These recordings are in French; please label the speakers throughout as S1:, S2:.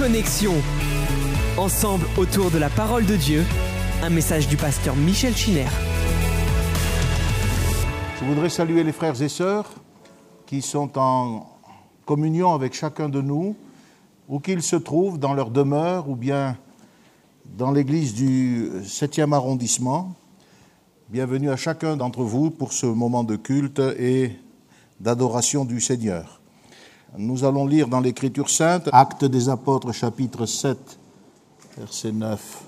S1: Connexion. Ensemble autour de la parole de Dieu, un message du pasteur Michel Chiner.
S2: Je voudrais saluer les frères et sœurs qui sont en communion avec chacun de nous, où qu'ils se trouvent dans leur demeure ou bien dans l'église du 7e arrondissement. Bienvenue à chacun d'entre vous pour ce moment de culte et d'adoration du Seigneur. Nous allons lire dans l'Écriture sainte, Actes des Apôtres, chapitre 7, verset 9.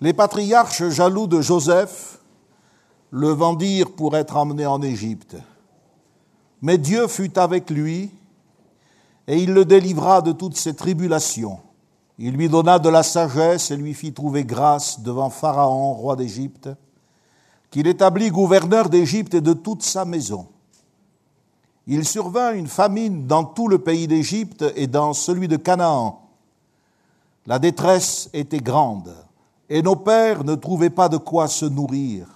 S2: Les patriarches jaloux de Joseph le vendirent pour être emmené en Égypte. Mais Dieu fut avec lui et il le délivra de toutes ses tribulations. Il lui donna de la sagesse et lui fit trouver grâce devant Pharaon, roi d'Égypte qu'il établit gouverneur d'Égypte et de toute sa maison. Il survint une famine dans tout le pays d'Égypte et dans celui de Canaan. La détresse était grande, et nos pères ne trouvaient pas de quoi se nourrir.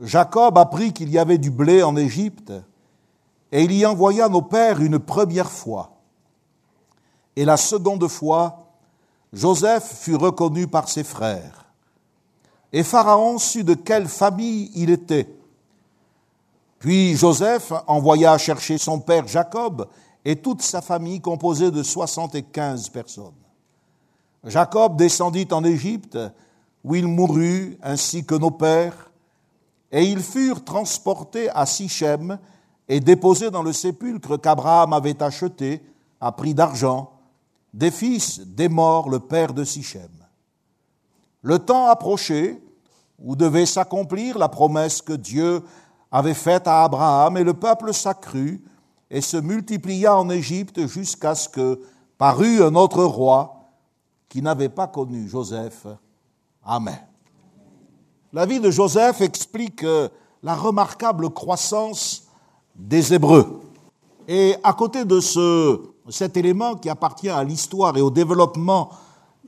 S2: Jacob apprit qu'il y avait du blé en Égypte, et il y envoya nos pères une première fois. Et la seconde fois, Joseph fut reconnu par ses frères. Et Pharaon sut de quelle famille il était. Puis Joseph envoya chercher son père Jacob et toute sa famille composée de soixante-quinze personnes. Jacob descendit en Égypte, où il mourut, ainsi que nos pères, et ils furent transportés à Sichem et déposés dans le sépulcre qu'Abraham avait acheté à prix d'argent, des fils des morts, le père de Sichem. Le temps approchait où devait s'accomplir la promesse que Dieu avait faite à Abraham, et le peuple s'accrut et se multiplia en Égypte jusqu'à ce que parut un autre roi qui n'avait pas connu Joseph. Amen. La vie de Joseph explique la remarquable croissance des Hébreux. Et à côté de ce, cet élément qui appartient à l'histoire et au développement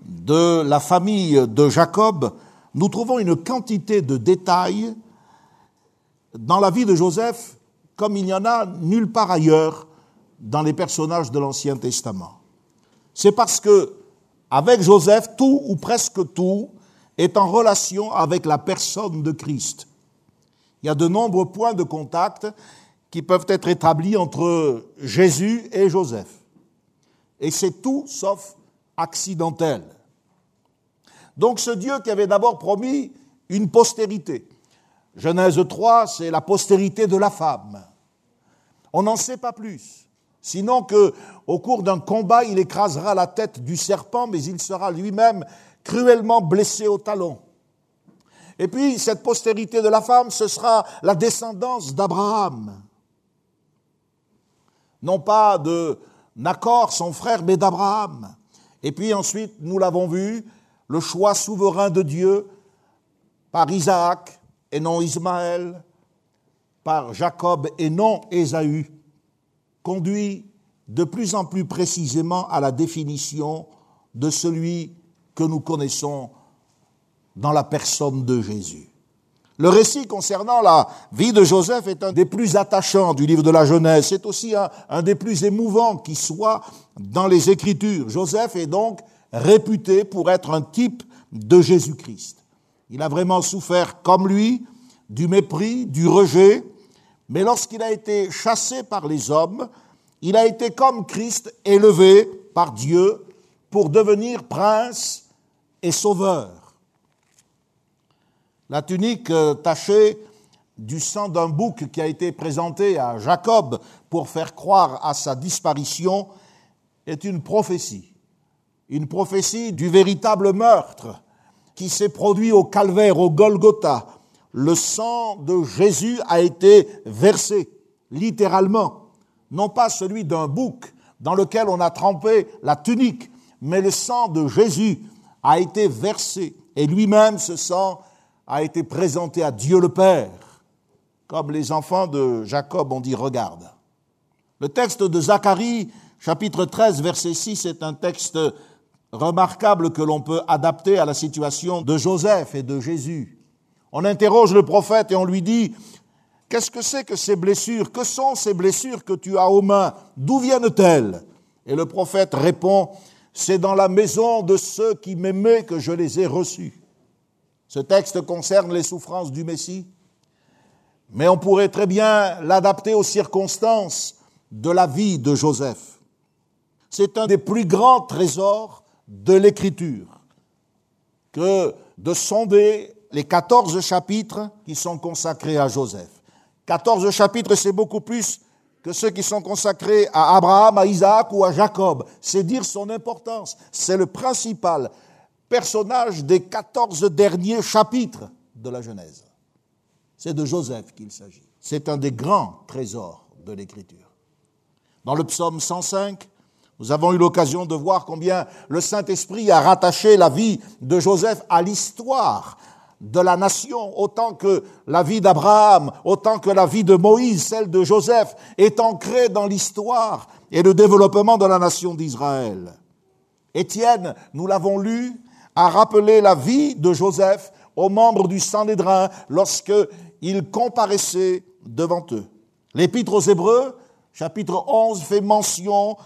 S2: de la famille de Jacob, nous trouvons une quantité de détails dans la vie de Joseph comme il n'y en a nulle part ailleurs dans les personnages de l'Ancien Testament. C'est parce que, avec Joseph, tout ou presque tout est en relation avec la personne de Christ. Il y a de nombreux points de contact qui peuvent être établis entre Jésus et Joseph. Et c'est tout sauf accidentel. Donc ce Dieu qui avait d'abord promis une postérité. Genèse 3, c'est la postérité de la femme. On n'en sait pas plus. Sinon que, au cours d'un combat, il écrasera la tête du serpent, mais il sera lui-même cruellement blessé au talon. Et puis, cette postérité de la femme, ce sera la descendance d'Abraham. Non pas de Nacor, son frère, mais d'Abraham. Et puis ensuite, nous l'avons vu, le choix souverain de Dieu par Isaac et non Ismaël, par Jacob et non Ésaü, conduit de plus en plus précisément à la définition de celui que nous connaissons dans la personne de Jésus. Le récit concernant la vie de Joseph est un des plus attachants du livre de la Genèse. C'est aussi un, un, des plus émouvants qui soit dans les Écritures. Joseph est donc réputé pour être un type de Jésus-Christ. Il a vraiment souffert comme lui du mépris, du rejet, mais lorsqu'il a été chassé par les hommes, il a été comme Christ élevé par Dieu pour devenir prince et sauveur. La tunique euh, tachée du sang d'un bouc qui a été présenté à Jacob pour faire croire à sa disparition est une prophétie. Une prophétie du véritable meurtre qui s'est produit au calvaire, au Golgotha. Le sang de Jésus a été versé, littéralement, non pas celui d'un bouc dans lequel on a trempé la tunique, mais le sang de Jésus a été versé, et lui-même, ce sang, a été présenté à Dieu le Père, comme les enfants de Jacob ont dit, regarde. Le texte de Zacharie, chapitre 13, verset 6, est un texte remarquable que l'on peut adapter à la situation de Joseph et de Jésus. On interroge le prophète et on lui dit, qu'est-ce que c'est que ces blessures? Que sont ces blessures que tu as aux mains? D'où viennent-elles? Et le prophète répond, c'est dans la maison de ceux qui m'aimaient que je les ai reçus. Ce texte concerne les souffrances du Messie, mais on pourrait très bien l'adapter aux circonstances de la vie de Joseph. C'est un des plus grands trésors de l'Écriture que de sonder les 14 chapitres qui sont consacrés à Joseph. 14 chapitres, c'est beaucoup plus que ceux qui sont consacrés à Abraham, à Isaac ou à Jacob. C'est dire son importance. C'est le principal personnage des 14 derniers chapitres de la Genèse. C'est de Joseph qu'il s'agit. C'est un des grands trésors de l'Écriture. Dans le psaume 105, nous avons eu l'occasion de voir combien le Saint-Esprit a rattaché la vie de Joseph à l'histoire de la nation, autant que la vie d'Abraham, autant que la vie de Moïse, celle de Joseph, est ancrée dans l'histoire et le développement de la nation d'Israël. Étienne, nous l'avons lu, a rappelé la vie de Joseph aux membres du Sanhédrin lorsque il comparaissait devant eux. L'Épître aux Hébreux, chapitre 11, fait mention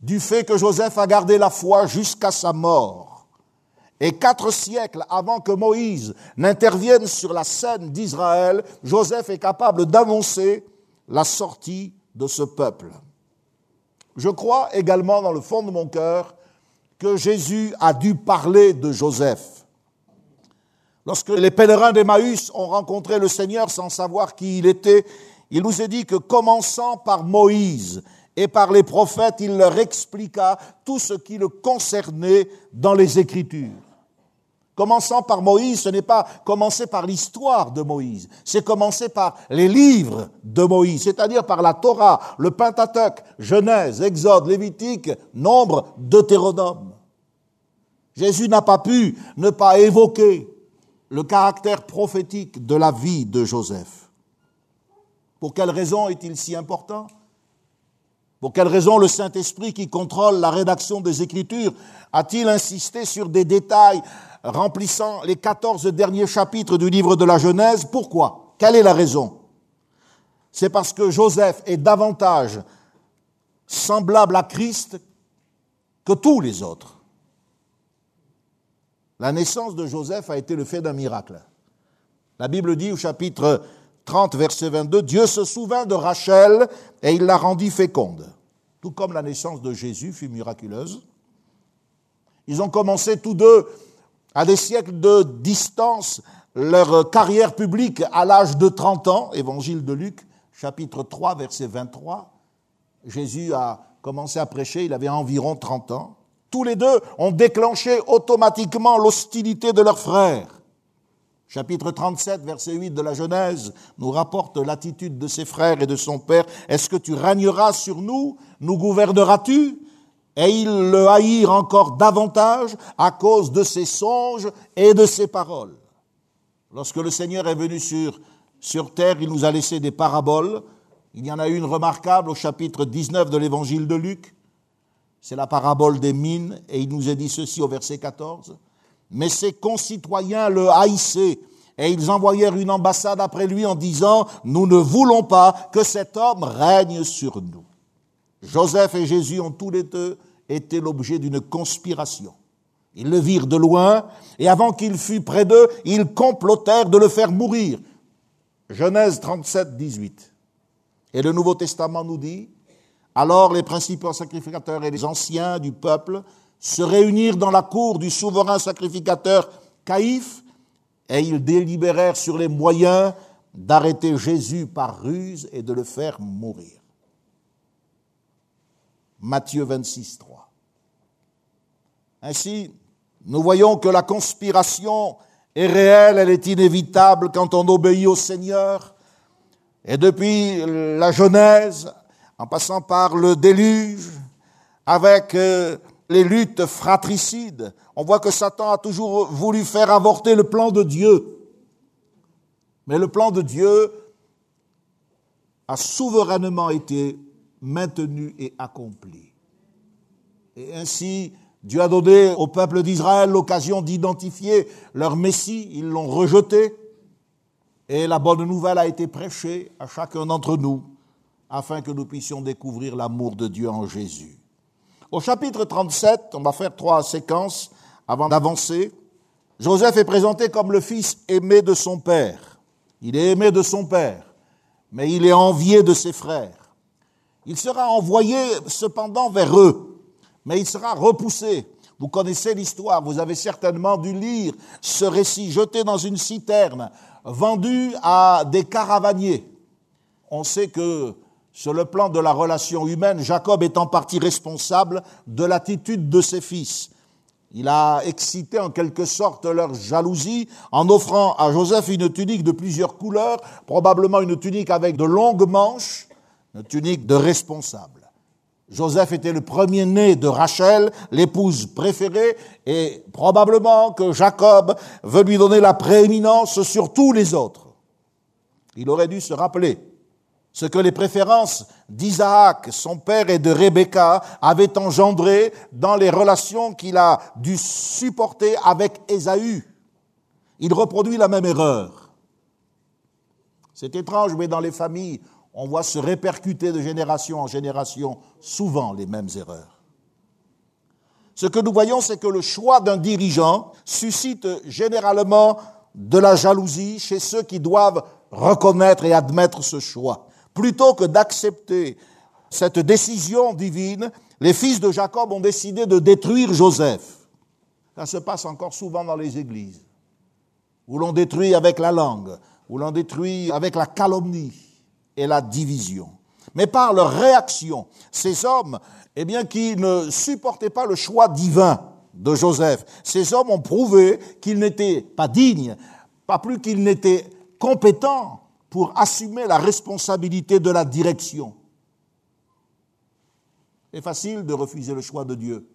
S2: du fait que Joseph a gardé la foi jusqu'à sa mort. Et quatre siècles avant que Moïse n'intervienne sur la scène d'Israël, Joseph est capable d'annoncer la sortie de ce peuple. Je crois également dans le fond de mon cœur que Jésus a dû parler de Joseph. Lorsque les pèlerins d'Emmaüs ont rencontré le Seigneur sans savoir qui il était, il nous est dit que commençant par Moïse et par les prophètes, il leur expliqua tout ce qui le concernait dans les Écritures. Commençant par Moïse, ce n'est pas commencer par l'histoire de Moïse, c'est commencer par les livres de Moïse, c'est-à-dire par la Torah, le Pentateuque, Genèse, Exode, Lévitique, Nombre, Deutéronome. Jésus n'a pas pu ne pas évoquer le caractère prophétique de la vie de Joseph. Pour quelle raison est-il si important? Pour quelle raison le Saint-Esprit qui contrôle la rédaction des Écritures a-t-il insisté sur des détails remplissant les 14 derniers chapitres du livre de la Genèse? Pourquoi? Quelle est la raison? C'est parce que Joseph est davantage semblable à Christ que tous les autres. La naissance de Joseph a été le fait d'un miracle. La Bible dit au chapitre 30, verset 22, Dieu se souvint de Rachel et il la rendit féconde. Tout comme la naissance de Jésus fut miraculeuse. Ils ont commencé tous deux, à des siècles de distance, leur carrière publique à l'âge de 30 ans, évangile de Luc, chapitre 3, verset 23. Jésus a commencé à prêcher, il avait environ 30 ans. Tous les deux ont déclenché automatiquement l'hostilité de leurs frères chapitre 37, verset 8 de la Genèse, nous rapporte l'attitude de ses frères et de son père. Est-ce que tu régneras sur nous? Nous gouverneras-tu? Et ils le haïrent encore davantage à cause de ses songes et de ses paroles. Lorsque le Seigneur est venu sur, sur terre, il nous a laissé des paraboles. Il y en a une remarquable au chapitre 19 de l'évangile de Luc. C'est la parabole des mines, et il nous a dit ceci au verset 14. Mais ses concitoyens le haïssaient et ils envoyèrent une ambassade après lui en disant, nous ne voulons pas que cet homme règne sur nous. Joseph et Jésus ont tous les deux été l'objet d'une conspiration. Ils le virent de loin, et avant qu'il fût près d'eux, ils complotèrent de le faire mourir. Genèse 37, 18. Et le Nouveau Testament nous dit, alors les principaux sacrificateurs et les anciens du peuple se réunirent dans la cour du souverain sacrificateur Caïphe et ils délibérèrent sur les moyens d'arrêter Jésus par ruse et de le faire mourir. Matthieu 26, 3. Ainsi, nous voyons que la conspiration est réelle, elle est inévitable quand on obéit au Seigneur. Et depuis la Genèse, en passant par le déluge, avec euh, les luttes fratricides. On voit que Satan a toujours voulu faire avorter le plan de Dieu. Mais le plan de Dieu a souverainement été maintenu et accompli. Et ainsi, Dieu a donné au peuple d'Israël l'occasion d'identifier leur Messie. Ils l'ont rejeté. Et la bonne nouvelle a été prêchée à chacun d'entre nous afin que nous puissions découvrir l'amour de Dieu en Jésus. Au chapitre 37, on va faire trois séquences avant d'avancer. Joseph est présenté comme le fils aimé de son père. Il est aimé de son père, mais il est envié de ses frères. Il sera envoyé cependant vers eux, mais il sera repoussé. Vous connaissez l'histoire, vous avez certainement dû lire ce récit jeté dans une citerne, vendu à des caravaniers. On sait que sur le plan de la relation humaine, Jacob est en partie responsable de l'attitude de ses fils. Il a excité en quelque sorte leur jalousie en offrant à Joseph une tunique de plusieurs couleurs, probablement une tunique avec de longues manches, une tunique de responsable. Joseph était le premier-né de Rachel, l'épouse préférée, et probablement que Jacob veut lui donner la prééminence sur tous les autres. Il aurait dû se rappeler ce que les préférences d'Isaac, son père, et de Rebecca avaient engendré dans les relations qu'il a dû supporter avec Ésaü. Il reproduit la même erreur. C'est étrange, mais dans les familles, on voit se répercuter de génération en génération souvent les mêmes erreurs. Ce que nous voyons, c'est que le choix d'un dirigeant suscite généralement de la jalousie chez ceux qui doivent reconnaître et admettre ce choix. Plutôt que d'accepter cette décision divine, les fils de Jacob ont décidé de détruire Joseph. Ça se passe encore souvent dans les églises, où l'on détruit avec la langue, où l'on détruit avec la calomnie et la division. Mais par leur réaction, ces hommes, eh bien, qui ne supportaient pas le choix divin de Joseph, ces hommes ont prouvé qu'ils n'étaient pas dignes, pas plus qu'ils n'étaient compétents pour assumer la responsabilité de la direction. C'est facile de refuser le choix de Dieu.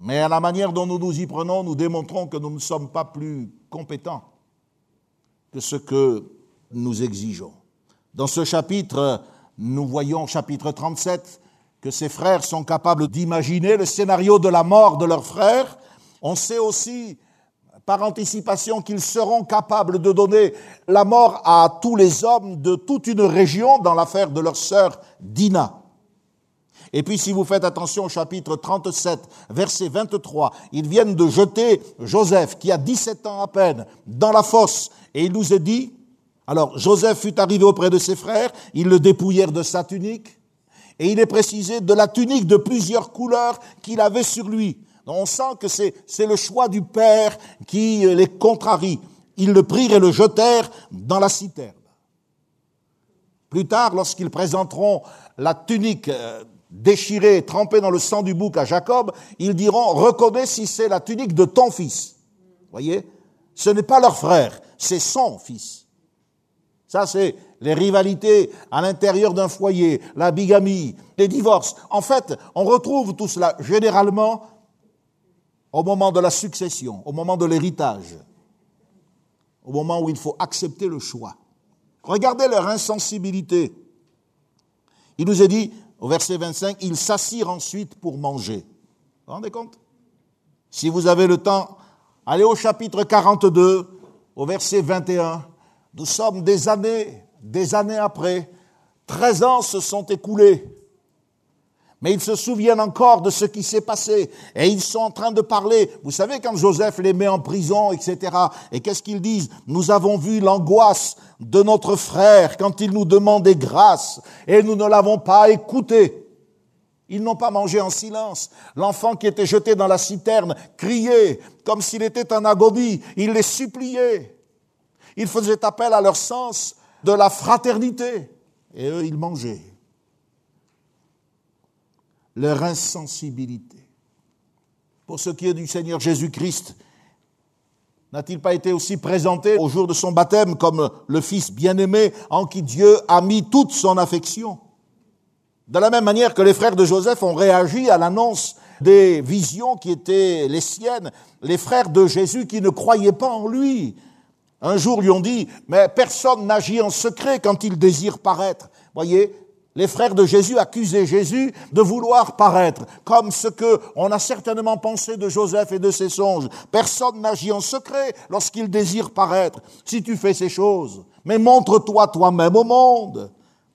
S2: Mais à la manière dont nous nous y prenons, nous démontrons que nous ne sommes pas plus compétents que ce que nous exigeons. Dans ce chapitre, nous voyons, chapitre 37, que ces frères sont capables d'imaginer le scénario de la mort de leur frère. On sait aussi, par anticipation, qu'ils seront capables de donner la mort à tous les hommes de toute une région dans l'affaire de leur sœur Dina. Et puis si vous faites attention au chapitre 37, verset 23, ils viennent de jeter Joseph, qui a 17 ans à peine, dans la fosse. Et il nous est dit, alors Joseph fut arrivé auprès de ses frères, ils le dépouillèrent de sa tunique, et il est précisé de la tunique de plusieurs couleurs qu'il avait sur lui. On sent que c'est le choix du Père qui les contrarie. Ils le prirent et le jetèrent dans la citerne. Plus tard, lorsqu'ils présenteront la tunique euh, déchirée, trempée dans le sang du bouc à Jacob, ils diront, reconnais si c'est la tunique de ton fils. Voyez Ce n'est pas leur frère, c'est son fils. Ça, c'est les rivalités à l'intérieur d'un foyer, la bigamie, les divorces. En fait, on retrouve tout cela généralement au moment de la succession, au moment de l'héritage, au moment où il faut accepter le choix. Regardez leur insensibilité. Il nous est dit, au verset 25, ils s'assirent ensuite pour manger. Vous vous rendez compte? Si vous avez le temps, allez au chapitre 42, au verset 21. Nous sommes des années, des années après. Treize ans se sont écoulés. Mais ils se souviennent encore de ce qui s'est passé. Et ils sont en train de parler. Vous savez, quand Joseph les met en prison, etc. Et qu'est-ce qu'ils disent? Nous avons vu l'angoisse de notre frère quand il nous demandait grâce. Et nous ne l'avons pas écouté. Ils n'ont pas mangé en silence. L'enfant qui était jeté dans la citerne criait comme s'il était en agonie. Il les suppliait. Ils faisaient appel à leur sens de la fraternité. Et eux, ils mangeaient. Leur insensibilité. Pour ce qui est du Seigneur Jésus-Christ, n'a-t-il pas été aussi présenté au jour de son baptême comme le Fils bien-aimé en qui Dieu a mis toute son affection? De la même manière que les frères de Joseph ont réagi à l'annonce des visions qui étaient les siennes, les frères de Jésus qui ne croyaient pas en lui, un jour lui ont dit, mais personne n'agit en secret quand il désire paraître. Voyez, les frères de Jésus accusaient Jésus de vouloir paraître, comme ce que on a certainement pensé de Joseph et de ses songes. Personne n'agit en secret lorsqu'il désire paraître. Si tu fais ces choses, mais montre-toi toi-même au monde,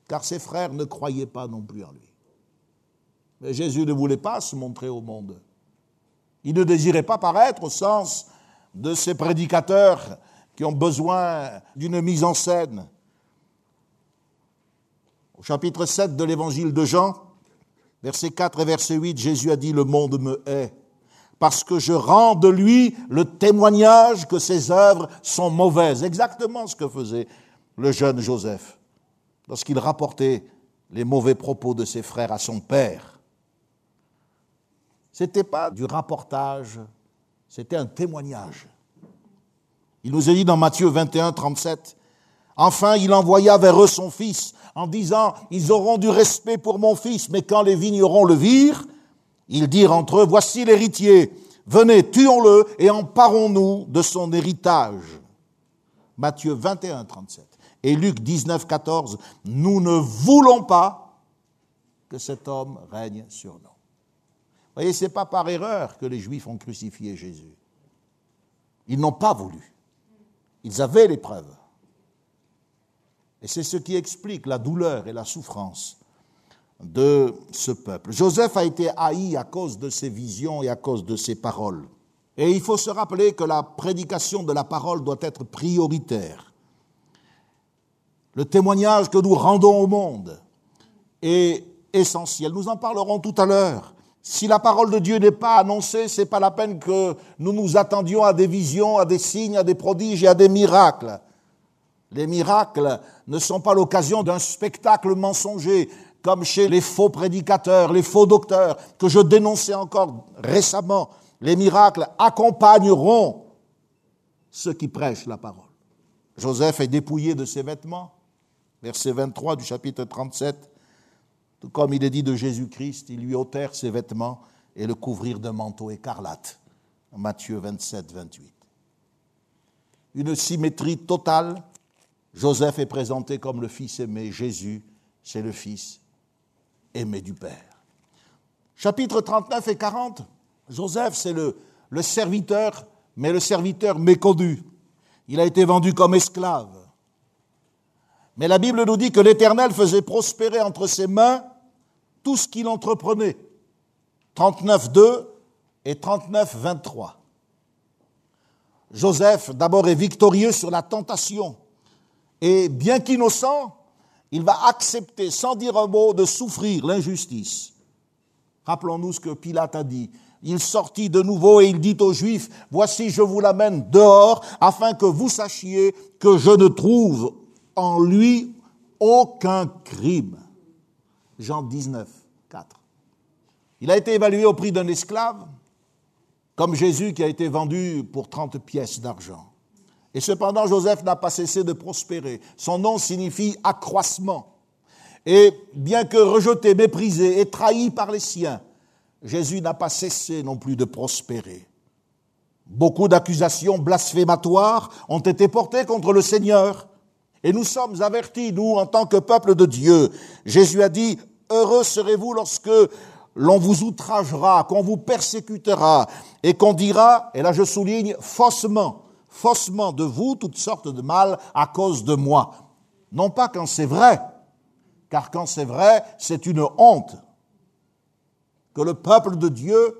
S2: car ses frères ne croyaient pas non plus en lui. Mais Jésus ne voulait pas se montrer au monde. Il ne désirait pas paraître au sens de ces prédicateurs qui ont besoin d'une mise en scène. Au chapitre 7 de l'évangile de Jean, versets 4 et verset 8, Jésus a dit, le monde me hait parce que je rends de lui le témoignage que ses œuvres sont mauvaises. Exactement ce que faisait le jeune Joseph lorsqu'il rapportait les mauvais propos de ses frères à son père. Ce n'était pas du rapportage, c'était un témoignage. Il nous est dit dans Matthieu 21, 37, Enfin, il envoya vers eux son fils en disant, Ils auront du respect pour mon fils, mais quand les vignerons le virent, ils dirent entre eux, voici l'héritier, venez, tuons-le et emparons-nous de son héritage. Matthieu 21, 37. Et Luc 19, 14, nous ne voulons pas que cet homme règne sur nous. Vous voyez, ce n'est pas par erreur que les Juifs ont crucifié Jésus. Ils n'ont pas voulu. Ils avaient les preuves. Et c'est ce qui explique la douleur et la souffrance de ce peuple. Joseph a été haï à cause de ses visions et à cause de ses paroles. Et il faut se rappeler que la prédication de la parole doit être prioritaire. Le témoignage que nous rendons au monde est essentiel. Nous en parlerons tout à l'heure. Si la parole de Dieu n'est pas annoncée, c'est pas la peine que nous nous attendions à des visions, à des signes, à des prodiges et à des miracles. Les miracles ne sont pas l'occasion d'un spectacle mensonger, comme chez les faux prédicateurs, les faux docteurs, que je dénonçais encore récemment, les miracles accompagneront ceux qui prêchent la parole. Joseph est dépouillé de ses vêtements, verset 23 du chapitre 37. Tout comme il est dit de Jésus-Christ, ils lui ôtèrent ses vêtements et le couvrirent d'un manteau écarlate. Matthieu 27, 28. Une symétrie totale. Joseph est présenté comme le fils aimé, Jésus, c'est le fils aimé du Père. Chapitre 39 et 40, Joseph, c'est le, serviteur, mais le serviteur méconnu. Il a été vendu comme esclave. Mais la Bible nous dit que l'Éternel faisait prospérer entre ses mains tout ce qu'il entreprenait. 39, 2 et 39, 23. Joseph, d'abord, est victorieux sur la tentation. Et bien qu'innocent, il va accepter, sans dire un mot, de souffrir l'injustice. Rappelons-nous ce que Pilate a dit. Il sortit de nouveau et il dit aux Juifs, Voici, je vous l'amène dehors, afin que vous sachiez que je ne trouve en lui aucun crime. Jean 19, 4. Il a été évalué au prix d'un esclave, comme Jésus qui a été vendu pour 30 pièces d'argent. Et cependant, Joseph n'a pas cessé de prospérer. Son nom signifie accroissement. Et bien que rejeté, méprisé et trahi par les siens, Jésus n'a pas cessé non plus de prospérer. Beaucoup d'accusations blasphématoires ont été portées contre le Seigneur. Et nous sommes avertis, nous, en tant que peuple de Dieu. Jésus a dit, Heureux serez-vous lorsque l'on vous outragera, qu'on vous persécutera, et qu'on dira, et là je souligne, faussement, faussement de vous toutes sortes de mal à cause de moi. Non pas quand c'est vrai, car quand c'est vrai, c'est une honte que le peuple de Dieu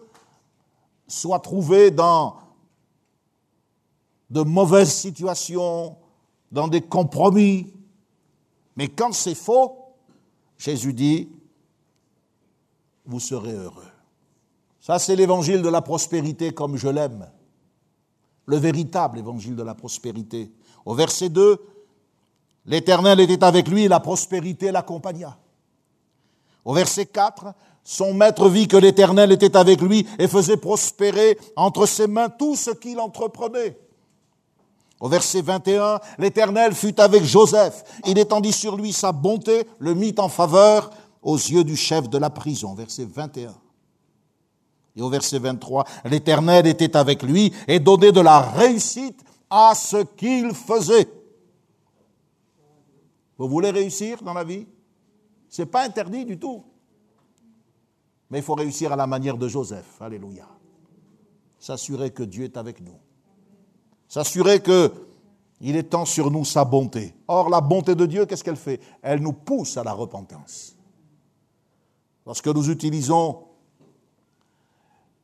S2: soit trouvé dans de mauvaises situations, dans des compromis. Mais quand c'est faux, Jésus dit, vous serez heureux. Ça, c'est l'évangile de la prospérité comme je l'aime le véritable évangile de la prospérité. Au verset 2, l'Éternel était avec lui et la prospérité l'accompagna. Au verset 4, son maître vit que l'Éternel était avec lui et faisait prospérer entre ses mains tout ce qu'il entreprenait. Au verset 21, l'Éternel fut avec Joseph. Il étendit sur lui sa bonté, le mit en faveur aux yeux du chef de la prison. Verset 21. Et au verset 23, l'Éternel était avec lui et donnait de la réussite à ce qu'il faisait. Vous voulez réussir dans la vie? Ce n'est pas interdit du tout. Mais il faut réussir à la manière de Joseph. Alléluia. S'assurer que Dieu est avec nous. S'assurer que il étend sur nous sa bonté. Or, la bonté de Dieu, qu'est-ce qu'elle fait? Elle nous pousse à la repentance. Lorsque nous utilisons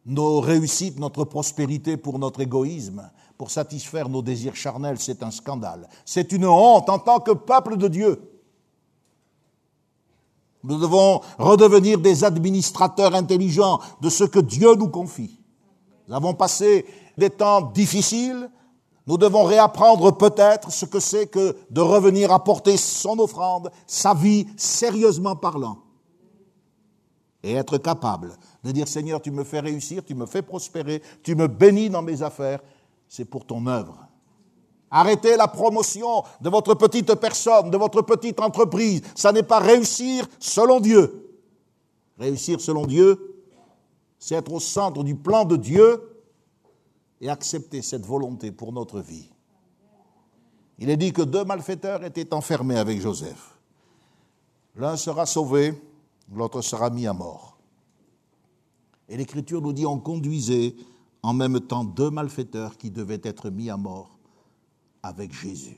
S2: nos réussites, notre prospérité pour notre égoïsme, pour satisfaire nos désirs charnels, c'est un scandale. C'est une honte en tant que peuple de Dieu. Nous devons redevenir des administrateurs intelligents de ce que Dieu nous confie. Nous avons passé des temps difficiles. Nous devons réapprendre peut-être ce que c'est que de revenir apporter son offrande, sa vie, sérieusement parlant. Et être capable de dire Seigneur, tu me fais réussir, tu me fais prospérer, tu me bénis dans mes affaires, c'est pour ton œuvre. Arrêtez la promotion de votre petite personne, de votre petite entreprise. Ça n'est pas réussir selon Dieu. Réussir selon Dieu, c'est être au centre du plan de Dieu et accepter cette volonté pour notre vie. Il est dit que deux malfaiteurs étaient enfermés avec Joseph. L'un sera sauvé, l'autre sera mis à mort. Et l'Écriture nous dit on conduisait en même temps deux malfaiteurs qui devaient être mis à mort avec Jésus.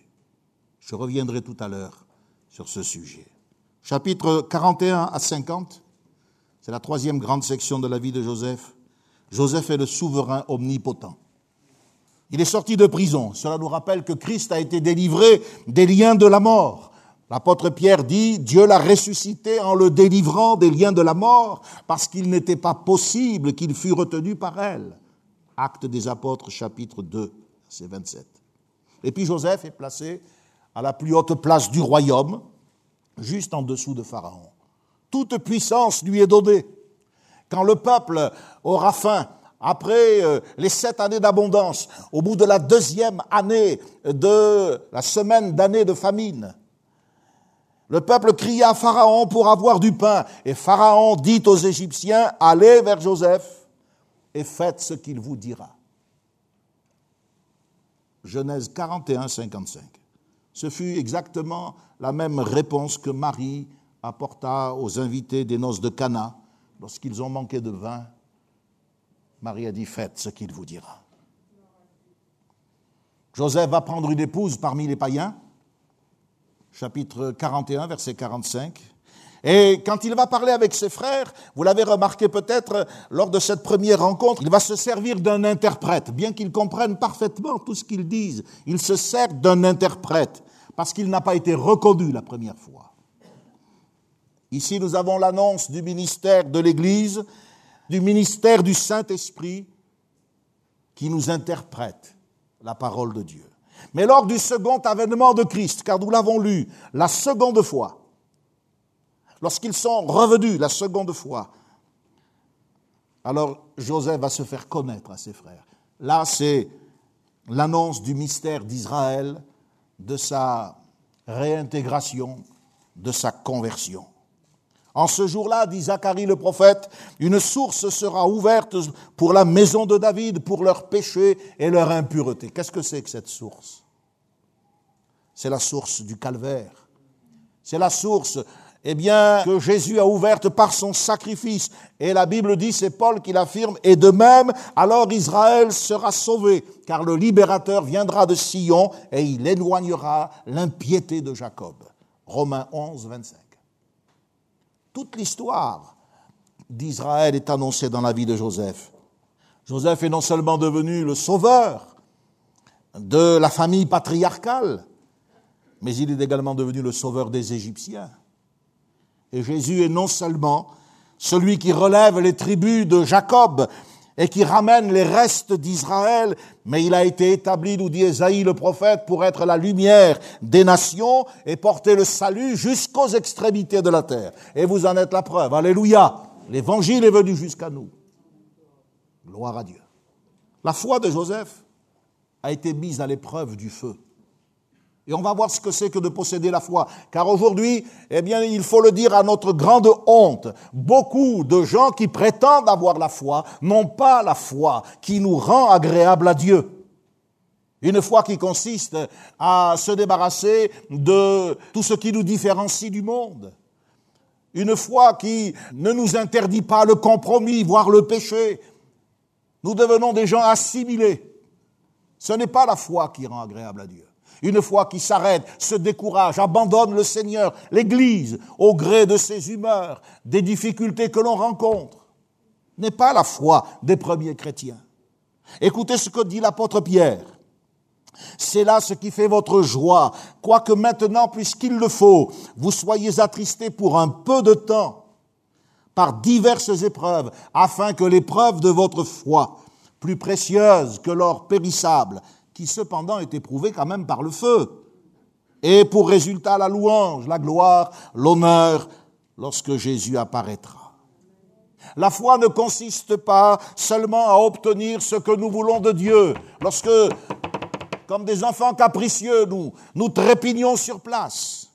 S2: Je reviendrai tout à l'heure sur ce sujet. Chapitre 41 à 50, c'est la troisième grande section de la vie de Joseph. Joseph est le souverain omnipotent. Il est sorti de prison. Cela nous rappelle que Christ a été délivré des liens de la mort. L'apôtre Pierre dit, Dieu l'a ressuscité en le délivrant des liens de la mort, parce qu'il n'était pas possible qu'il fût retenu par elle. Acte des apôtres, chapitre 2, verset 27. Et puis Joseph est placé à la plus haute place du royaume, juste en dessous de Pharaon. Toute puissance lui est donnée. Quand le peuple aura faim, après euh, les sept années d'abondance, au bout de la deuxième année de la semaine d'année de famine, le peuple cria à Pharaon pour avoir du pain. Et Pharaon dit aux Égyptiens, allez vers Joseph et faites ce qu'il vous dira. Genèse 41, 55. Ce fut exactement la même réponse que Marie apporta aux invités des noces de Cana lorsqu'ils ont manqué de vin. Marie a dit Faites ce qu'il vous dira. Joseph va prendre une épouse parmi les païens, chapitre 41, verset 45. Et quand il va parler avec ses frères, vous l'avez remarqué peut-être lors de cette première rencontre, il va se servir d'un interprète. Bien qu'il comprenne parfaitement tout ce qu'ils disent, il se sert d'un interprète parce qu'il n'a pas été reconnu la première fois. Ici, nous avons l'annonce du ministère de l'Église, du ministère du Saint-Esprit qui nous interprète la parole de Dieu. Mais lors du second avènement de Christ, car nous l'avons lu la seconde fois, lorsqu'ils sont revenus la seconde fois, alors Joseph va se faire connaître à ses frères. Là, c'est l'annonce du mystère d'Israël, de sa réintégration, de sa conversion. En ce jour-là, dit Zacharie le prophète, une source sera ouverte pour la maison de David, pour leurs péchés et leur impureté. Qu'est-ce que c'est que cette source? C'est la source du calvaire. C'est la source eh bien, que Jésus a ouverte par son sacrifice. Et la Bible dit, c'est Paul qui l'affirme, et de même, alors Israël sera sauvé, car le libérateur viendra de Sion et il éloignera l'impiété de Jacob. Romains 11, 25. Toute l'histoire d'Israël est annoncée dans la vie de Joseph. Joseph est non seulement devenu le sauveur de la famille patriarcale, mais il est également devenu le sauveur des Égyptiens. Et Jésus est non seulement celui qui relève les tribus de Jacob et qui ramène les restes d'Israël, mais il a été établi, nous dit Esaïe le prophète, pour être la lumière des nations et porter le salut jusqu'aux extrémités de la terre. Et vous en êtes la preuve. Alléluia. L'évangile est venu jusqu'à nous. Gloire à Dieu. La foi de Joseph a été mise à l'épreuve du feu. Et on va voir ce que c'est que de posséder la foi. Car aujourd'hui, eh bien, il faut le dire à notre grande honte, beaucoup de gens qui prétendent avoir la foi n'ont pas la foi qui nous rend agréable à Dieu. Une foi qui consiste à se débarrasser de tout ce qui nous différencie du monde. Une foi qui ne nous interdit pas le compromis, voire le péché. Nous devenons des gens assimilés. Ce n'est pas la foi qui rend agréable à Dieu. Une foi qui s'arrête, se décourage, abandonne le Seigneur, l'Église, au gré de ses humeurs, des difficultés que l'on rencontre, n'est pas la foi des premiers chrétiens. Écoutez ce que dit l'apôtre Pierre. C'est là ce qui fait votre joie, quoique maintenant, puisqu'il le faut, vous soyez attristés pour un peu de temps par diverses épreuves, afin que l'épreuve de votre foi, plus précieuse que l'or périssable, qui cependant est éprouvé quand même par le feu, ait pour résultat la louange, la gloire, l'honneur, lorsque Jésus apparaîtra. La foi ne consiste pas seulement à obtenir ce que nous voulons de Dieu. Lorsque comme des enfants capricieux, nous, nous trépignons sur place.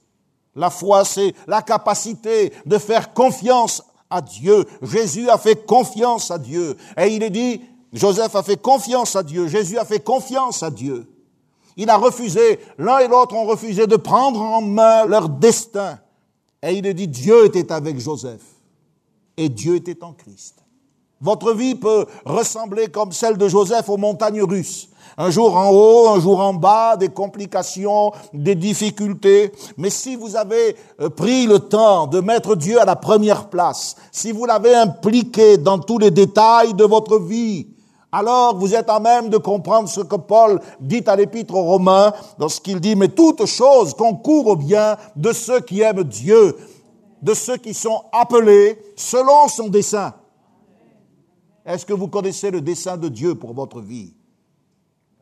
S2: La foi, c'est la capacité de faire confiance à Dieu. Jésus a fait confiance à Dieu. Et il est dit, Joseph a fait confiance à Dieu, Jésus a fait confiance à Dieu. Il a refusé, l'un et l'autre ont refusé de prendre en main leur destin. Et il est dit, Dieu était avec Joseph. Et Dieu était en Christ. Votre vie peut ressembler comme celle de Joseph aux montagnes russes. Un jour en haut, un jour en bas, des complications, des difficultés. Mais si vous avez euh, pris le temps de mettre Dieu à la première place, si vous l'avez impliqué dans tous les détails de votre vie, alors vous êtes à même de comprendre ce que Paul dit à l'épître aux Romains lorsqu'il dit, mais toutes choses concourent au bien de ceux qui aiment Dieu, de ceux qui sont appelés selon son dessein. Est-ce que vous connaissez le dessein de Dieu pour votre vie?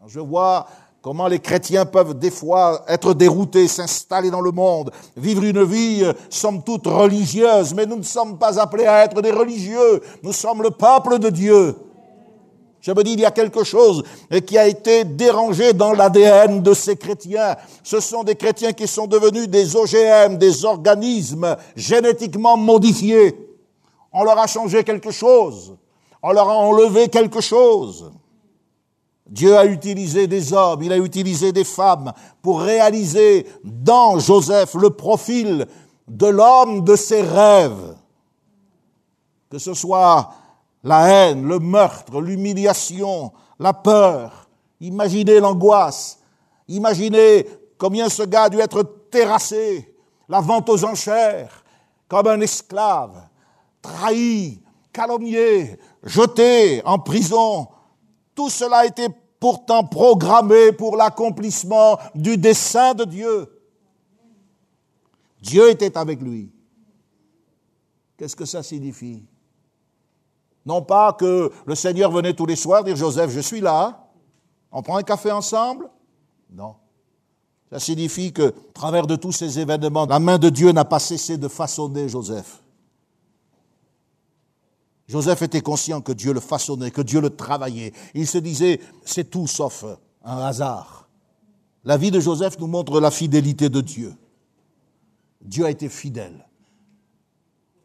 S2: Je vois comment les chrétiens peuvent des fois être déroutés, s'installer dans le monde, vivre une vie, euh, somme toute, religieuse, mais nous ne sommes pas appelés à être des religieux, nous sommes le peuple de Dieu. Je me dis, il y a quelque chose qui a été dérangé dans l'ADN de ces chrétiens. Ce sont des chrétiens qui sont devenus des OGM, des organismes génétiquement modifiés. On leur a changé quelque chose. On leur a enlevé quelque chose. Dieu a utilisé des hommes, il a utilisé des femmes pour réaliser dans Joseph le profil de l'homme de ses rêves. Que ce soit la haine, le meurtre, l'humiliation, la peur. Imaginez l'angoisse. Imaginez combien ce gars a dû être terrassé, la vente aux enchères, comme un esclave, trahi, calomnié, jeté en prison, tout cela était pourtant programmé pour l'accomplissement du dessein de Dieu. Dieu était avec lui. Qu'est-ce que ça signifie? Non pas que le Seigneur venait tous les soirs dire Joseph, je suis là, on prend un café ensemble Non. Ça signifie que, travers de tous ces événements, la main de Dieu n'a pas cessé de façonner Joseph. Joseph était conscient que Dieu le façonnait, que Dieu le travaillait. Il se disait, c'est tout sauf un hasard. La vie de Joseph nous montre la fidélité de Dieu. Dieu a été fidèle.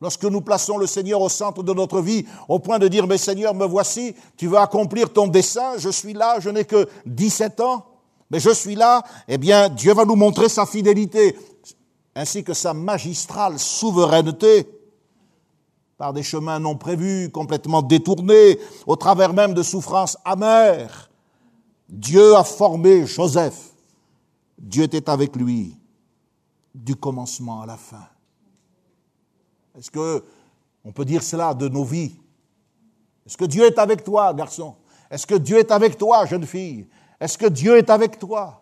S2: Lorsque nous plaçons le Seigneur au centre de notre vie, au point de dire, mais Seigneur, me voici, tu veux accomplir ton dessein, je suis là, je n'ai que 17 ans, mais je suis là, eh bien, Dieu va nous montrer sa fidélité, ainsi que sa magistrale souveraineté par des chemins non prévus, complètement détournés, au travers même de souffrances amères. Dieu a formé Joseph. Dieu était avec lui du commencement à la fin. Est-ce que on peut dire cela de nos vies? Est-ce que Dieu est avec toi, garçon? Est-ce que Dieu est avec toi, jeune fille? Est-ce que Dieu est avec toi?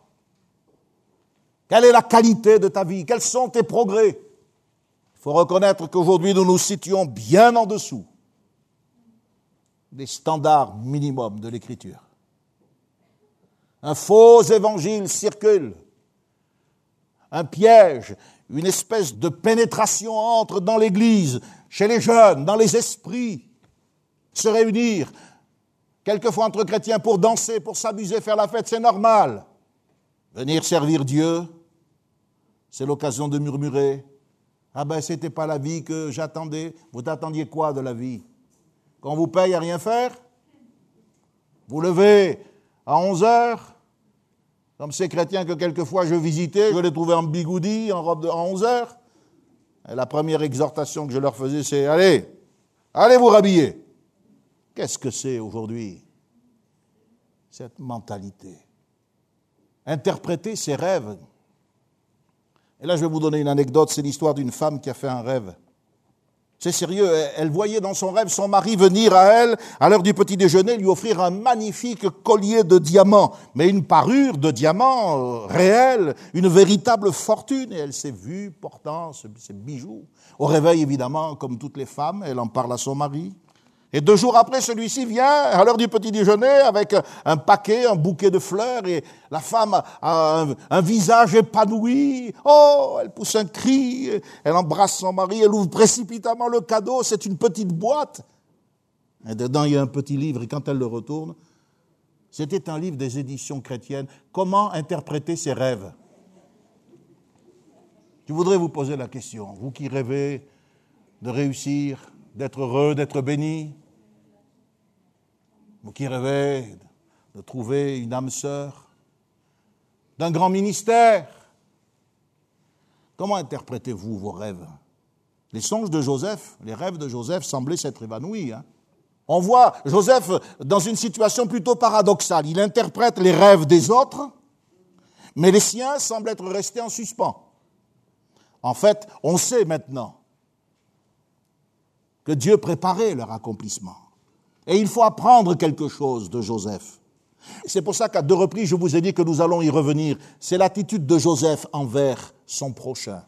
S2: Quelle est la qualité de ta vie? Quels sont tes progrès? Il faut reconnaître qu'aujourd'hui, nous nous situons bien en dessous des standards minimums de l'écriture. Un faux évangile circule, un piège, une espèce de pénétration entre dans l'Église, chez les jeunes, dans les esprits, se réunir, quelquefois entre chrétiens pour danser, pour s'amuser, faire la fête, c'est normal. Venir servir Dieu, c'est l'occasion de murmurer, ah ben, c'était pas la vie que j'attendais. Vous attendiez quoi de la vie? Qu'on vous paye à rien faire Vous levez à 11 heures Comme ces chrétiens que quelquefois je visitais, je les trouvais en bigoudi, en robe de 11 heures. Et la première exhortation que je leur faisais, c'est Allez, allez vous rhabiller. Qu'est-ce que c'est aujourd'hui Cette mentalité? interpréter ses rêves. Et là, je vais vous donner une anecdote, c'est l'histoire d'une femme qui a fait un rêve. C'est sérieux, elle voyait dans son rêve son mari venir à elle, à l'heure du petit déjeuner, lui offrir un magnifique collier de diamants, mais une parure de diamants euh, réelle, une véritable fortune. Et elle s'est vue portant ces bijoux. Au réveil, évidemment, comme toutes les femmes, elle en parle à son mari. Et deux jours après, celui-ci vient à l'heure du petit déjeuner avec un paquet, un bouquet de fleurs, et la femme a un, visage épanoui. Oh, elle pousse un cri, elle embrasse son mari, elle ouvre précipitamment le cadeau, c'est une petite boîte. Et dedans, il y a un petit livre, et quand elle le retourne, c'était un livre des éditions chrétiennes. Comment interpréter ses rêves? Je voudrais vous poser la question, vous qui rêvez de réussir, d'être heureux, d'être béni. Vous qui rêvez de trouver une âme sœur, d'un grand ministère. Comment interprétez-vous vos rêves? Les songes de Joseph, les rêves de Joseph semblaient s'être évanouis. Hein. On voit Joseph dans une situation plutôt paradoxale. Il interprète les rêves des autres, mais les siens semblent être restés en suspens. En fait, on sait maintenant que Dieu préparait leur accomplissement. Et il faut apprendre quelque chose de Joseph. C'est pour ça qu'à deux reprises, je vous ai dit que nous allons y revenir. C'est l'attitude de Joseph envers son prochain.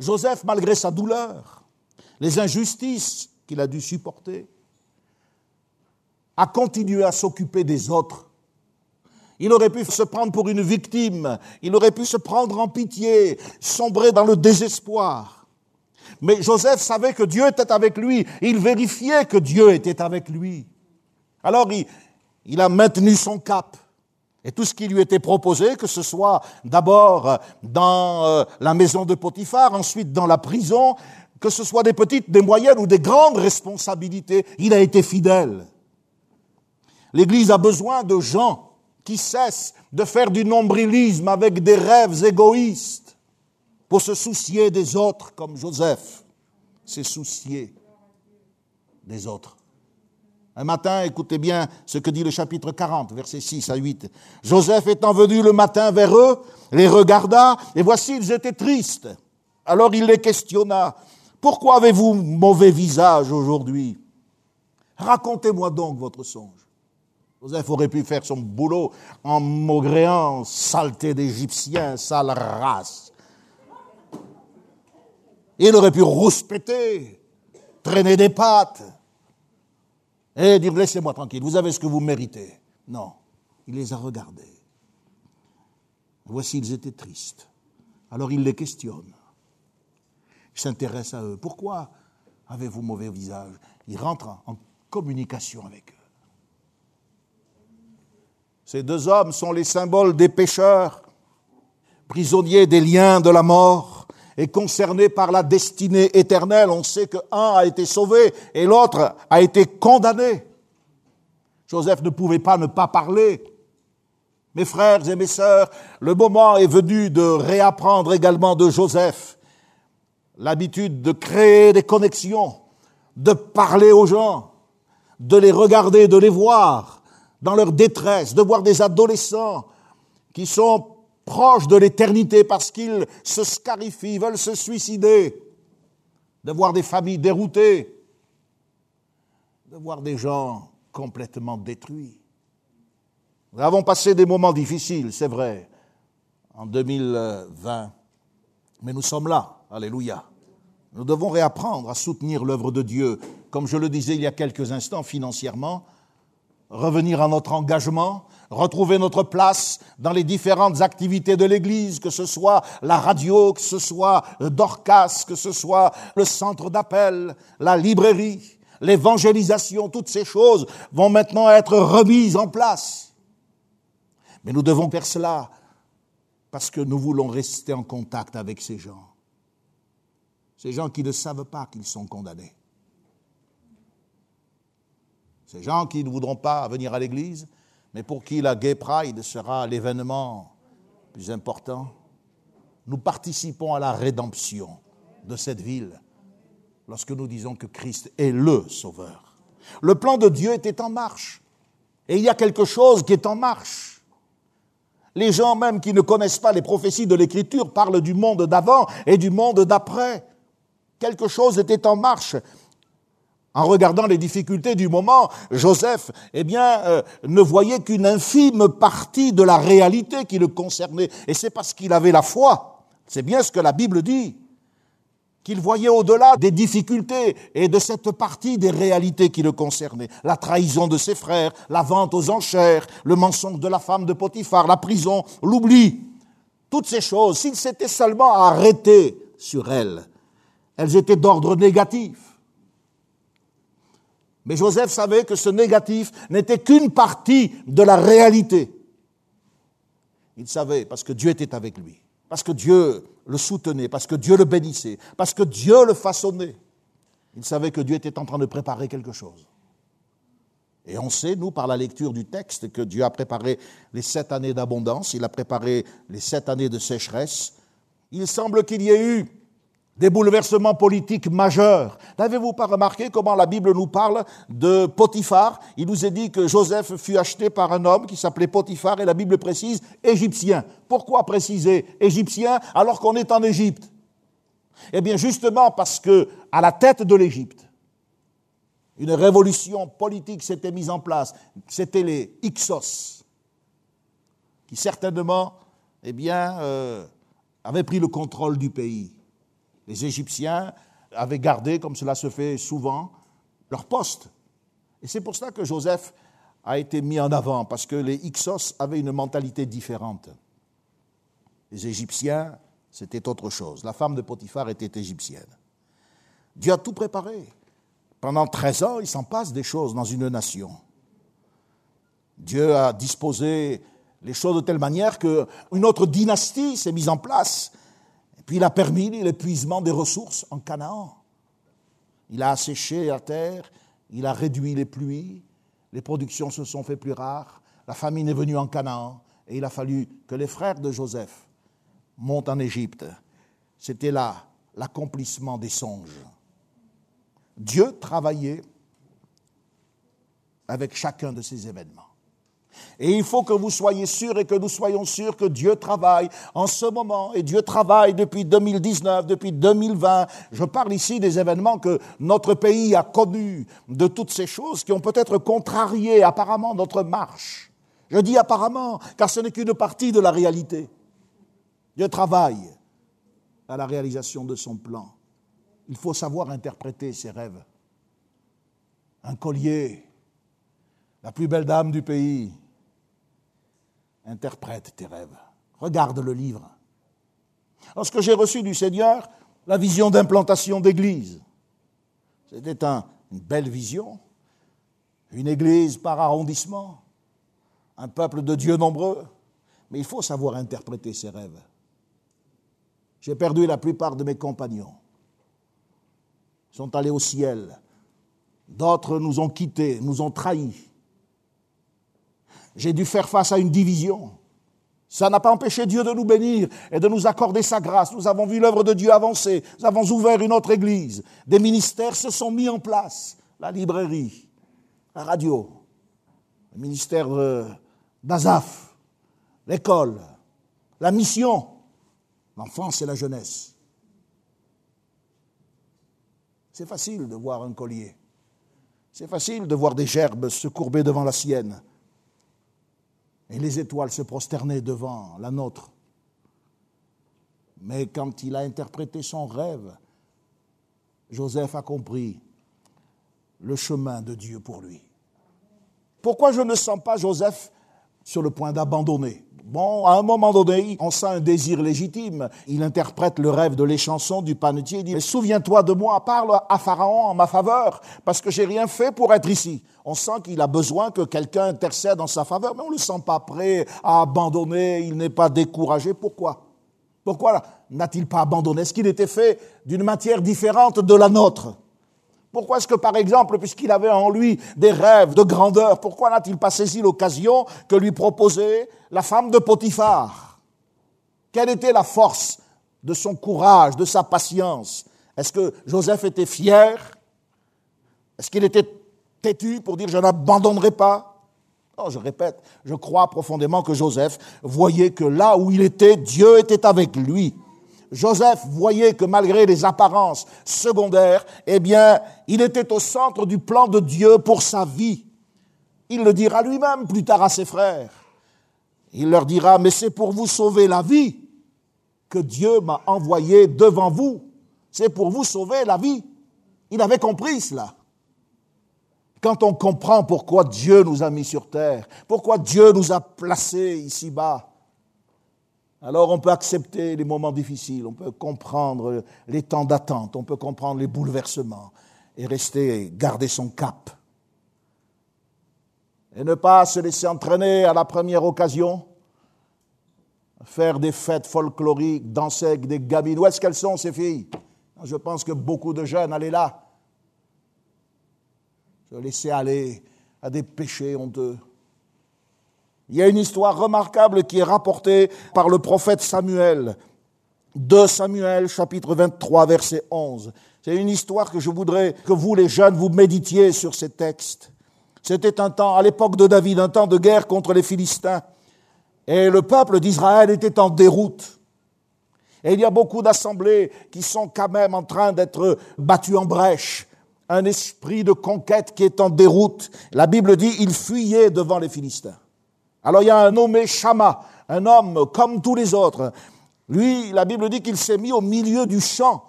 S2: Joseph, malgré sa douleur, les injustices qu'il a dû supporter, a continué à s'occuper des autres. Il aurait pu se prendre pour une victime, il aurait pu se prendre en pitié, sombrer dans le désespoir. Mais Joseph savait que Dieu était avec lui. Il vérifiait que Dieu était avec lui. Alors il, a maintenu son cap. Et tout ce qui lui était proposé, que ce soit d'abord dans euh, la maison de Potiphar, ensuite dans la prison, que ce soit des petites, des moyennes ou des grandes responsabilités, il a été fidèle. L'Église a besoin de gens qui cessent de faire du nombrilisme avec des rêves égoïstes pour se soucier des autres comme Joseph s'est soucié des autres. Un matin, écoutez bien ce que dit le chapitre 40, versets 6 à 8. Joseph étant venu le matin vers eux, les regarda, et voici, ils étaient tristes. Alors il les questionna, pourquoi avez-vous mauvais visage aujourd'hui? Racontez-moi donc votre songe. Joseph aurait pu faire son boulot en maugréant, saleté d'Égyptiens, sale race. Il aurait pu rouspéter, traîner des pattes et dire laissez-moi tranquille, vous avez ce que vous méritez. Non, il les a regardés. Voici, ils étaient tristes. Alors il les questionne. Il s'intéresse à eux. Pourquoi avez-vous mauvais visage? Il rentre en communication avec eux. Ces deux hommes sont les symboles des pécheurs, prisonniers des liens de la mort est concerné par la destinée éternelle. On sait qu'un a été sauvé et l'autre a été condamné. Joseph ne pouvait pas ne pas parler. Mes frères et mes sœurs, le moment est venu de réapprendre également de Joseph l'habitude de créer des connexions, de parler aux gens, de les regarder, de les voir dans leur détresse, de voir des adolescents qui sont proches de l'éternité parce qu'ils se scarifient, veulent se suicider, de voir des familles déroutées, de voir des gens complètement détruits. Nous avons passé des moments difficiles, c'est vrai, en 2020, mais nous sommes là, alléluia. Nous devons réapprendre à soutenir l'œuvre de Dieu, comme je le disais il y a quelques instants, financièrement, revenir à notre engagement, retrouver notre place dans les différentes activités de l'Église, que ce soit la radio, que ce soit Dorcas, que ce soit le centre d'appel, la librairie, l'évangélisation, toutes ces choses vont maintenant être remises en place. Mais nous devons faire cela parce que nous voulons rester en contact avec ces gens. Ces gens qui ne savent pas qu'ils sont condamnés. Ces gens qui ne voudront pas venir à l'église, mais pour qui la Gay Pride sera l'événement plus important. Nous participons à la rédemption de cette ville lorsque nous disons que Christ est le Sauveur. Le plan de Dieu était en marche. Et il y a quelque chose qui est en marche. Les gens même qui ne connaissent pas les prophéties de l'Écriture parlent du monde d'avant et du monde d'après. Quelque chose était en marche. En regardant les difficultés du moment, Joseph, eh bien, euh, ne voyait qu'une infime partie de la réalité qui le concernait. Et c'est parce qu'il avait la foi. C'est bien ce que la Bible dit qu'il voyait au-delà des difficultés et de cette partie des réalités qui le concernaient. La trahison de ses frères, la vente aux enchères, le mensonge de la femme de Potiphar, la prison, l'oubli. Toutes ces choses, s'il s'était seulement arrêté sur elles, elles étaient d'ordre négatif. Mais Joseph savait que ce négatif n'était qu'une partie de la réalité. Il savait parce que Dieu était avec lui, parce que Dieu le soutenait, parce que Dieu le bénissait, parce que Dieu le façonnait. Il savait que Dieu était en train de préparer quelque chose. Et on sait, nous, par la lecture du texte, que Dieu a préparé les sept années d'abondance, il a préparé les sept années de sécheresse. Il semble qu'il y ait eu des bouleversements politiques majeurs. N'avez-vous pas remarqué comment la Bible nous parle de Potiphar? Il nous est dit que Joseph fut acheté par un homme qui s'appelait Potiphar et la Bible précise égyptien. Pourquoi préciser égyptien alors qu'on est en Égypte? Eh bien justement parce que à la tête de l'Égypte, une révolution politique s'était mise en place. C'était les Hyksos qui certainement eh bien, euh, avaient pris le contrôle du pays. Les Égyptiens avaient gardé, comme cela se fait souvent, leur poste. Et c'est pour cela que Joseph a été mis en avant, parce que les Hyksos avaient une mentalité différente. Les Égyptiens, c'était autre chose. La femme de Potiphar était égyptienne. Dieu a tout préparé. Pendant 13 ans, il s'en passe des choses dans une nation. Dieu a disposé les choses de telle manière qu'une autre dynastie s'est mise en place puis il a permis l'épuisement des ressources en Canaan. Il a asséché la terre, il a réduit les pluies, les productions se sont fait plus rares, la famine est venue en Canaan, et il a fallu que les frères de Joseph montent en Égypte. C'était là l'accomplissement des songes. Dieu travaillait avec chacun de ces événements. Et il faut que vous soyez sûrs et que nous soyons sûrs que Dieu travaille en ce moment. Et Dieu travaille depuis 2019, depuis 2020. Je parle ici des événements que notre pays a connus, de toutes ces choses qui ont peut-être contrarié apparemment notre marche. Je dis apparemment, car ce n'est qu'une partie de la réalité. Dieu travaille à la réalisation de son plan. Il faut savoir interpréter ses rêves. Un collier, la plus belle dame du pays, interprète tes rêves. Regarde le livre. Lorsque j'ai reçu du Seigneur la vision d'implantation d'église, c'était une belle vision, une église par arrondissement, un peuple de Dieu nombreux, mais il faut savoir interpréter ses rêves. J'ai perdu la plupart de mes compagnons. Ils sont allés au ciel. D'autres nous ont quittés, nous ont trahis. J'ai dû faire face à une division. Ça n'a pas empêché Dieu de nous bénir et de nous accorder sa grâce. Nous avons vu l'œuvre de Dieu avancer. Nous avons ouvert une autre église. Des ministères se sont mis en place. La librairie, la radio, le ministère d'Azaf, l'école, la mission, l'enfance et la jeunesse. C'est facile de voir un collier. C'est facile de voir des gerbes se courber devant la sienne et les étoiles se prosternaient devant la nôtre. Mais quand il a interprété son rêve, Joseph a compris le chemin de Dieu pour lui. Pourquoi je ne sens pas Joseph sur le point d'abandonner? Bon, à un moment donné, on sent un désir légitime. Il interprète le rêve de les chansons du panetier. Il dit, souviens-toi de moi, parle à Pharaon en ma faveur, parce que j'ai rien fait pour être ici. On sent qu'il a besoin que quelqu'un intercède en sa faveur, mais on ne le sent pas prêt à abandonner, il n'est pas découragé. Pourquoi? Pourquoi n'a-t-il pas abandonné Est-ce qu'il était fait d'une matière différente de la nôtre? Pourquoi est-ce que, par exemple, puisqu'il avait en lui des rêves de grandeur, pourquoi n'a-t-il pas saisi l'occasion que lui proposait la femme de Potiphar? Quelle était la force de son courage, de sa patience? Est-ce que Joseph était fier? Est-ce qu'il était têtu pour dire je n'abandonnerai pas je répète, je crois profondément que Joseph voyait que là où il était, Dieu était avec lui. Joseph voyait que malgré les apparences secondaires, eh bien, il était au centre du plan de Dieu pour sa vie. Il le dira lui-même plus tard à ses frères. Il leur dira, mais c'est pour vous sauver la vie que Dieu m'a envoyé devant vous. C'est pour vous sauver la vie. Il avait compris cela. Quand on comprend pourquoi Dieu nous a mis sur terre, pourquoi Dieu nous a placés ici-bas, alors on peut accepter les moments difficiles, on peut comprendre les temps d'attente, on peut comprendre les bouleversements et rester, garder son cap. Et ne pas se laisser entraîner à la première occasion, faire des fêtes folkloriques, danser avec des gamines. Où est-ce qu'elles sont, ces filles? Je pense que beaucoup de jeunes allaient là se laisser aller à des péchés honteux. Il y a une histoire remarquable qui est rapportée par le prophète Samuel, de Samuel chapitre 23 verset 11. C'est une histoire que je voudrais que vous les jeunes vous méditiez sur ces textes. C'était un temps, à l'époque de David, un temps de guerre contre les Philistins. Et le peuple d'Israël était en déroute. Et il y a beaucoup d'assemblées qui sont quand même en train d'être battues en brèche un esprit de conquête qui est en déroute. La Bible dit, il fuyait devant les Philistins. Alors il y a un nommé Shama, un homme comme tous les autres. Lui, la Bible dit qu'il s'est mis au milieu du champ.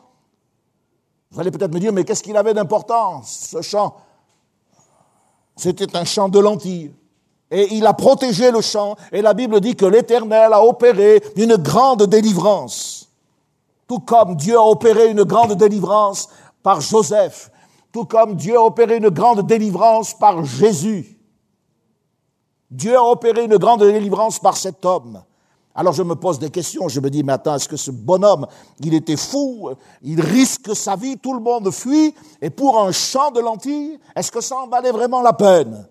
S2: Vous allez peut-être me dire, mais qu'est-ce qu'il avait d'importance, ce champ? C'était un champ de lentilles. Et il a protégé le champ, et la Bible dit que l'Éternel a opéré une grande délivrance. Tout comme Dieu a opéré une grande délivrance par Joseph, tout comme Dieu a opéré une grande délivrance par Jésus. Dieu a opéré une grande délivrance par cet homme. Alors je me pose des questions, je me dis, mais attends, est-ce que ce bonhomme, il était fou, il risque sa vie, tout le monde fuit, et pour un champ de lentilles, est-ce que ça en valait vraiment la peine?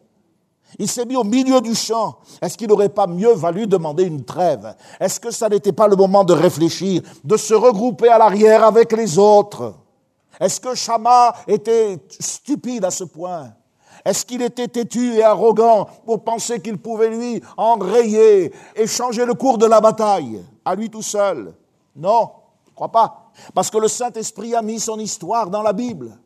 S2: Il s'est mis au milieu du champ. Est-ce qu'il n'aurait pas mieux valu demander une trêve? Est-ce que ça n'était pas le moment de réfléchir, de se regrouper à l'arrière avec les autres? Est-ce que Shama était stupide à ce point? Est-ce qu'il était têtu et arrogant pour penser qu'il pouvait lui enrayer et changer le cours de la bataille à lui tout seul? Non, je ne crois pas. Parce que le Saint-Esprit a mis son histoire dans la Bible.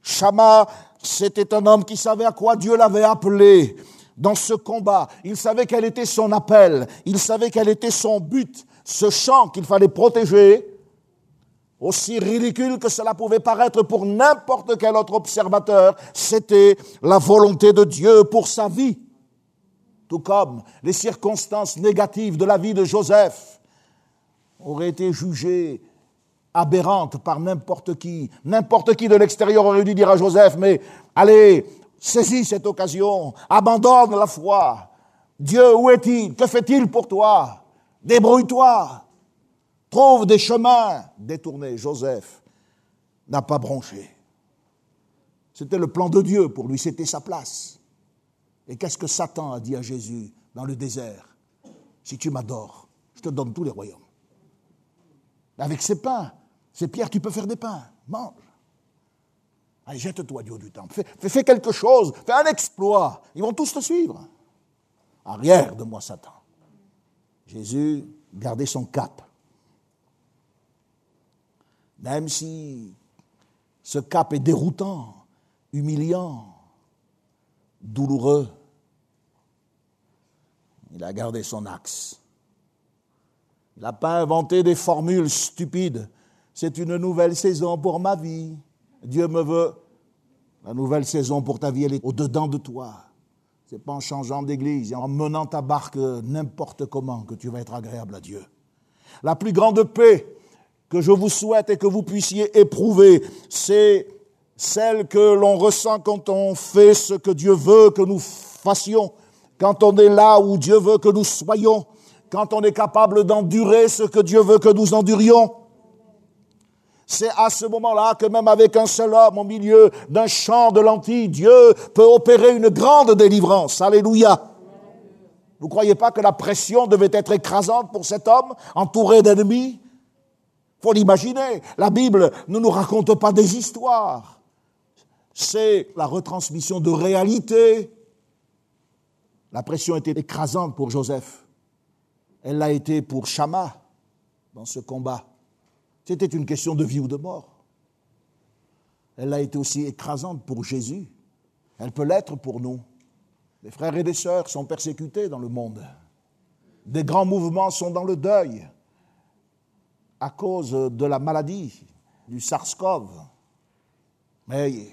S2: Shama, c'était un homme qui savait à quoi Dieu l'avait appelé dans ce combat. Il savait quel était son appel. Il savait quel était son but. Ce champ qu'il fallait protéger, aussi ridicule que cela pouvait paraître pour n'importe quel autre observateur, c'était la volonté de Dieu pour sa vie. Tout comme les circonstances négatives de la vie de Joseph auraient été jugées aberrantes par n'importe qui. N'importe qui de l'extérieur aurait dû dire à Joseph, mais allez, saisis cette occasion, abandonne la foi. Dieu, où est-il? Que fait-il pour toi? Débrouille-toi trouve des chemins détournés. Joseph n'a pas bronché. C'était le plan de Dieu pour lui, c'était sa place. Et qu'est-ce que Satan a dit à Jésus dans le désert? Si tu m'adores, je te donne tous les royaumes. Avec ces pains, ces pierres, tu peux faire des pains. Mange. Allez, jette-toi du haut du temple. Fais, fais, quelque chose. Fais un exploit. Ils vont tous te suivre. Arrière de moi, Satan. Jésus gardait son cap même si ce cap est déroutant, humiliant, douloureux, il a gardé son axe. Il n'a pas inventé des formules stupides. C'est une nouvelle saison pour ma vie. Dieu me veut. La nouvelle saison pour ta vie, elle est au-dedans de toi. C'est pas en changeant d'église et en menant ta barque n'importe comment que tu vas être agréable à Dieu. La plus grande paix que je vous souhaite et que vous puissiez éprouver, c'est celle que l'on ressent quand on fait ce que Dieu veut que nous fassions, quand on est là où Dieu veut que nous soyons, quand on est capable d'endurer ce que Dieu veut que nous endurions. C'est à ce moment-là que même avec un seul homme au milieu d'un champ de lentilles, Dieu peut opérer une grande délivrance. Alléluia. Vous ne croyez pas que la pression devait être écrasante pour cet homme, entouré d'ennemis? Faut l'imaginer. La Bible ne nous raconte pas des histoires. C'est la retransmission de réalité. La pression était écrasante pour Joseph. Elle l'a été pour Shama dans ce combat. C'était une question de vie ou de mort. Elle a été aussi écrasante pour Jésus. Elle peut l'être pour nous. Les frères et les sœurs sont persécutés dans le monde. Des grands mouvements sont dans le deuil à cause de la maladie du SARS-CoV. Mais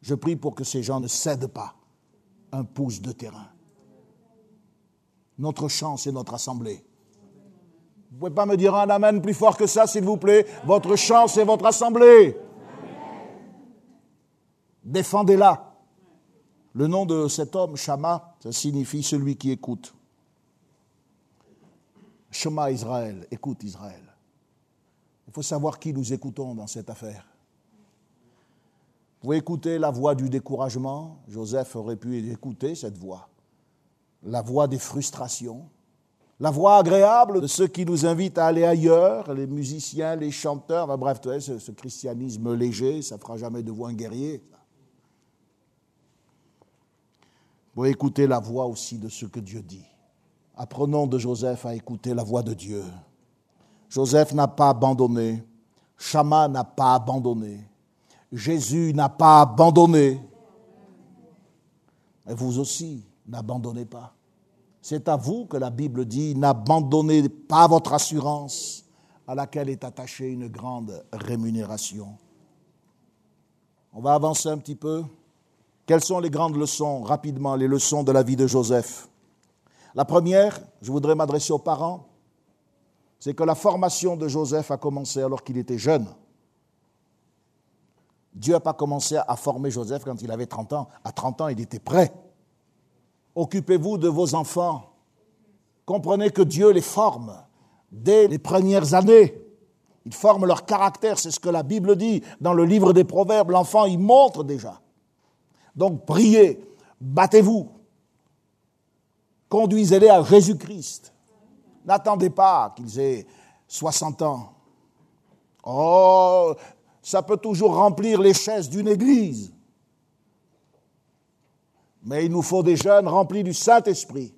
S2: je prie pour que ces gens ne cèdent pas un pouce de terrain. Notre chance est notre assemblée. Vous ne pouvez pas me dire un amen plus fort que ça, s'il vous plaît? Votre chance est votre assemblée. Défendez-la. Le nom de cet homme, Shama, ça signifie celui qui écoute. Shema Israël, écoute Israël. Il faut savoir qui nous écoutons dans cette affaire. Vous pouvez écouter la voix du découragement. Joseph aurait pu écouter cette voix. La voix des frustrations. La voix agréable de ceux qui nous invitent à aller ailleurs, les musiciens, les chanteurs. bref, ce, ce, christianisme léger, ça ne fera jamais de vous un guerrier. Vous pouvez écouter la voix aussi de ce que Dieu dit. Apprenons de Joseph à écouter la voix de Dieu. Joseph n'a pas abandonné. Chama n'a pas abandonné. Jésus n'a pas abandonné. Et vous aussi, n'abandonnez pas. C'est à vous que la Bible dit, n'abandonnez pas votre assurance à laquelle est attachée une grande rémunération. On va avancer un petit peu. Quelles sont les grandes leçons, rapidement, les leçons de la vie de Joseph? La première, je voudrais m'adresser aux parents c'est que la formation de Joseph a commencé alors qu'il était jeune. Dieu n'a pas commencé à former Joseph quand il avait 30 ans. À 30 ans, il était prêt. Occupez-vous de vos enfants. Comprenez que Dieu les forme dès les premières années. Il forme leur caractère, c'est ce que la Bible dit dans le livre des Proverbes. L'enfant, il montre déjà. Donc priez, battez-vous, conduisez-les à Jésus-Christ. N'attendez pas qu'ils aient 60 ans. Oh, ça peut toujours remplir les chaises d'une église. Mais il nous faut des jeunes remplis du Saint-Esprit.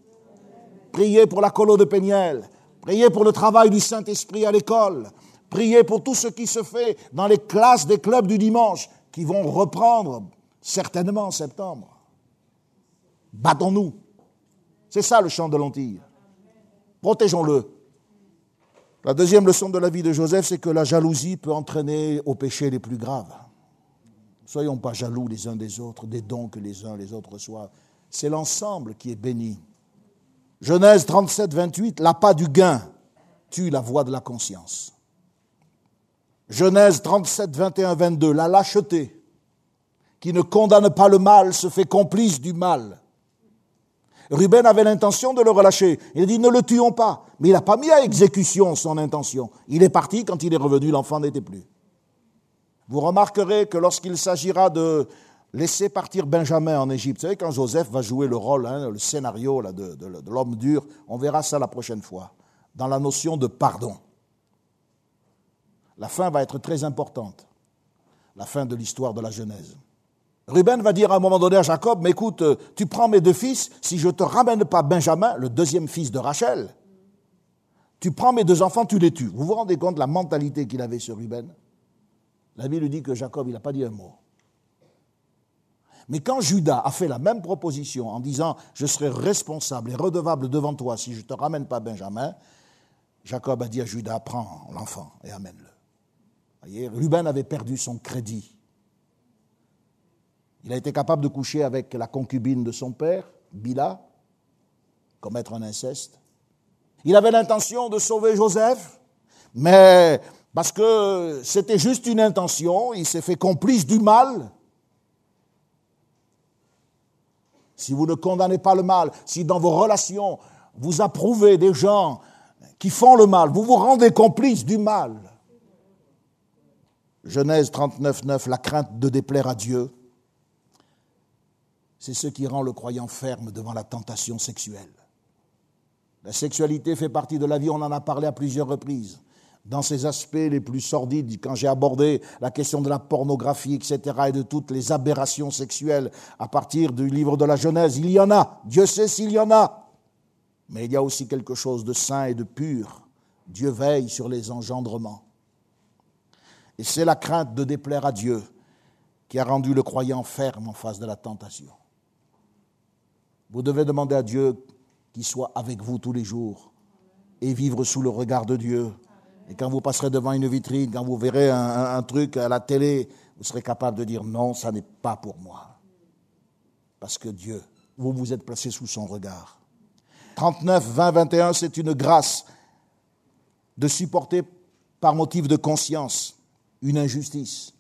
S2: Priez pour la colo de Péniel. Priez pour le travail du Saint-Esprit à l'école. Priez pour tout ce qui se fait dans les classes des clubs du dimanche qui vont reprendre certainement en septembre. Battons-nous. C'est ça le chant de l'Antille. Protégeons-le. La deuxième leçon de la vie de Joseph, c'est que la jalousie peut entraîner aux péchés les plus graves. Soyons pas jaloux les uns des autres, des dons que les uns les autres reçoivent. C'est l'ensemble qui est béni. Genèse 37, 28, l'appât du gain tue la voix de la conscience. Genèse 37, 21, 22, la lâcheté qui ne condamne pas le mal se fait complice du mal. Ruben avait l'intention de le relâcher. Il a dit ne le tuons pas. Mais il n'a pas mis à exécution son intention. Il est parti, quand il est revenu, l'enfant n'était plus. Vous remarquerez que lorsqu'il s'agira de laisser partir Benjamin en Égypte, vous savez, quand Joseph va jouer le rôle, hein, le scénario de l'homme dur, on verra ça la prochaine fois, dans la notion de pardon. La fin va être très importante, la fin de l'histoire de la Genèse. Ruben va dire à un moment donné à Jacob, mais écoute, euh, tu prends mes deux fils, si je ne te ramène pas Benjamin, le deuxième fils de Rachel, tu prends mes deux enfants, tu les tues. Vous vous rendez compte de la mentalité qu'il avait sur Ruben? La Bible dit que Jacob, il n'a pas dit un mot. Mais quand Judas a fait la même proposition en disant Je serai responsable et redevable devant toi si je ne te ramène pas Benjamin, Jacob a dit à Judas Prends l'enfant et amène-le. Ruben avait perdu son crédit il a été capable de coucher avec la concubine de son père, Bila, commettre un inceste. Il avait l'intention de sauver Joseph, mais parce que c'était juste une intention, il s'est fait complice du mal. Si vous ne condamnez pas le mal, si dans vos relations vous approuvez des gens qui font le mal, vous vous rendez complice du mal. Genèse 39, 9, la crainte de déplaire à Dieu c'est ce qui rend le croyant ferme devant la tentation sexuelle. La sexualité fait partie de la vie, on en a parlé à plusieurs reprises. dans ses aspects les plus sordides, quand j'ai abordé la question de la pornographie, etc., et de toutes les aberrations sexuelles à partir du livre de la Genèse. Il y en a, Dieu sait s'il y en a. Mais il y a aussi quelque chose de saint et de pur. Dieu veille sur les engendrements. Et c'est la crainte de déplaire à Dieu qui a rendu le croyant ferme en face de la tentation. Vous devez demander à Dieu qu'il soit avec vous tous les jours et vivre sous le regard de Dieu. Et quand vous passerez devant une vitrine, quand vous verrez un, truc à la télé, vous serez capable de dire non, ça n'est pas pour moi. Parce que Dieu, vous vous êtes placé sous son regard. 39, 20, 21, c'est une grâce de supporter par motif de conscience une injustice,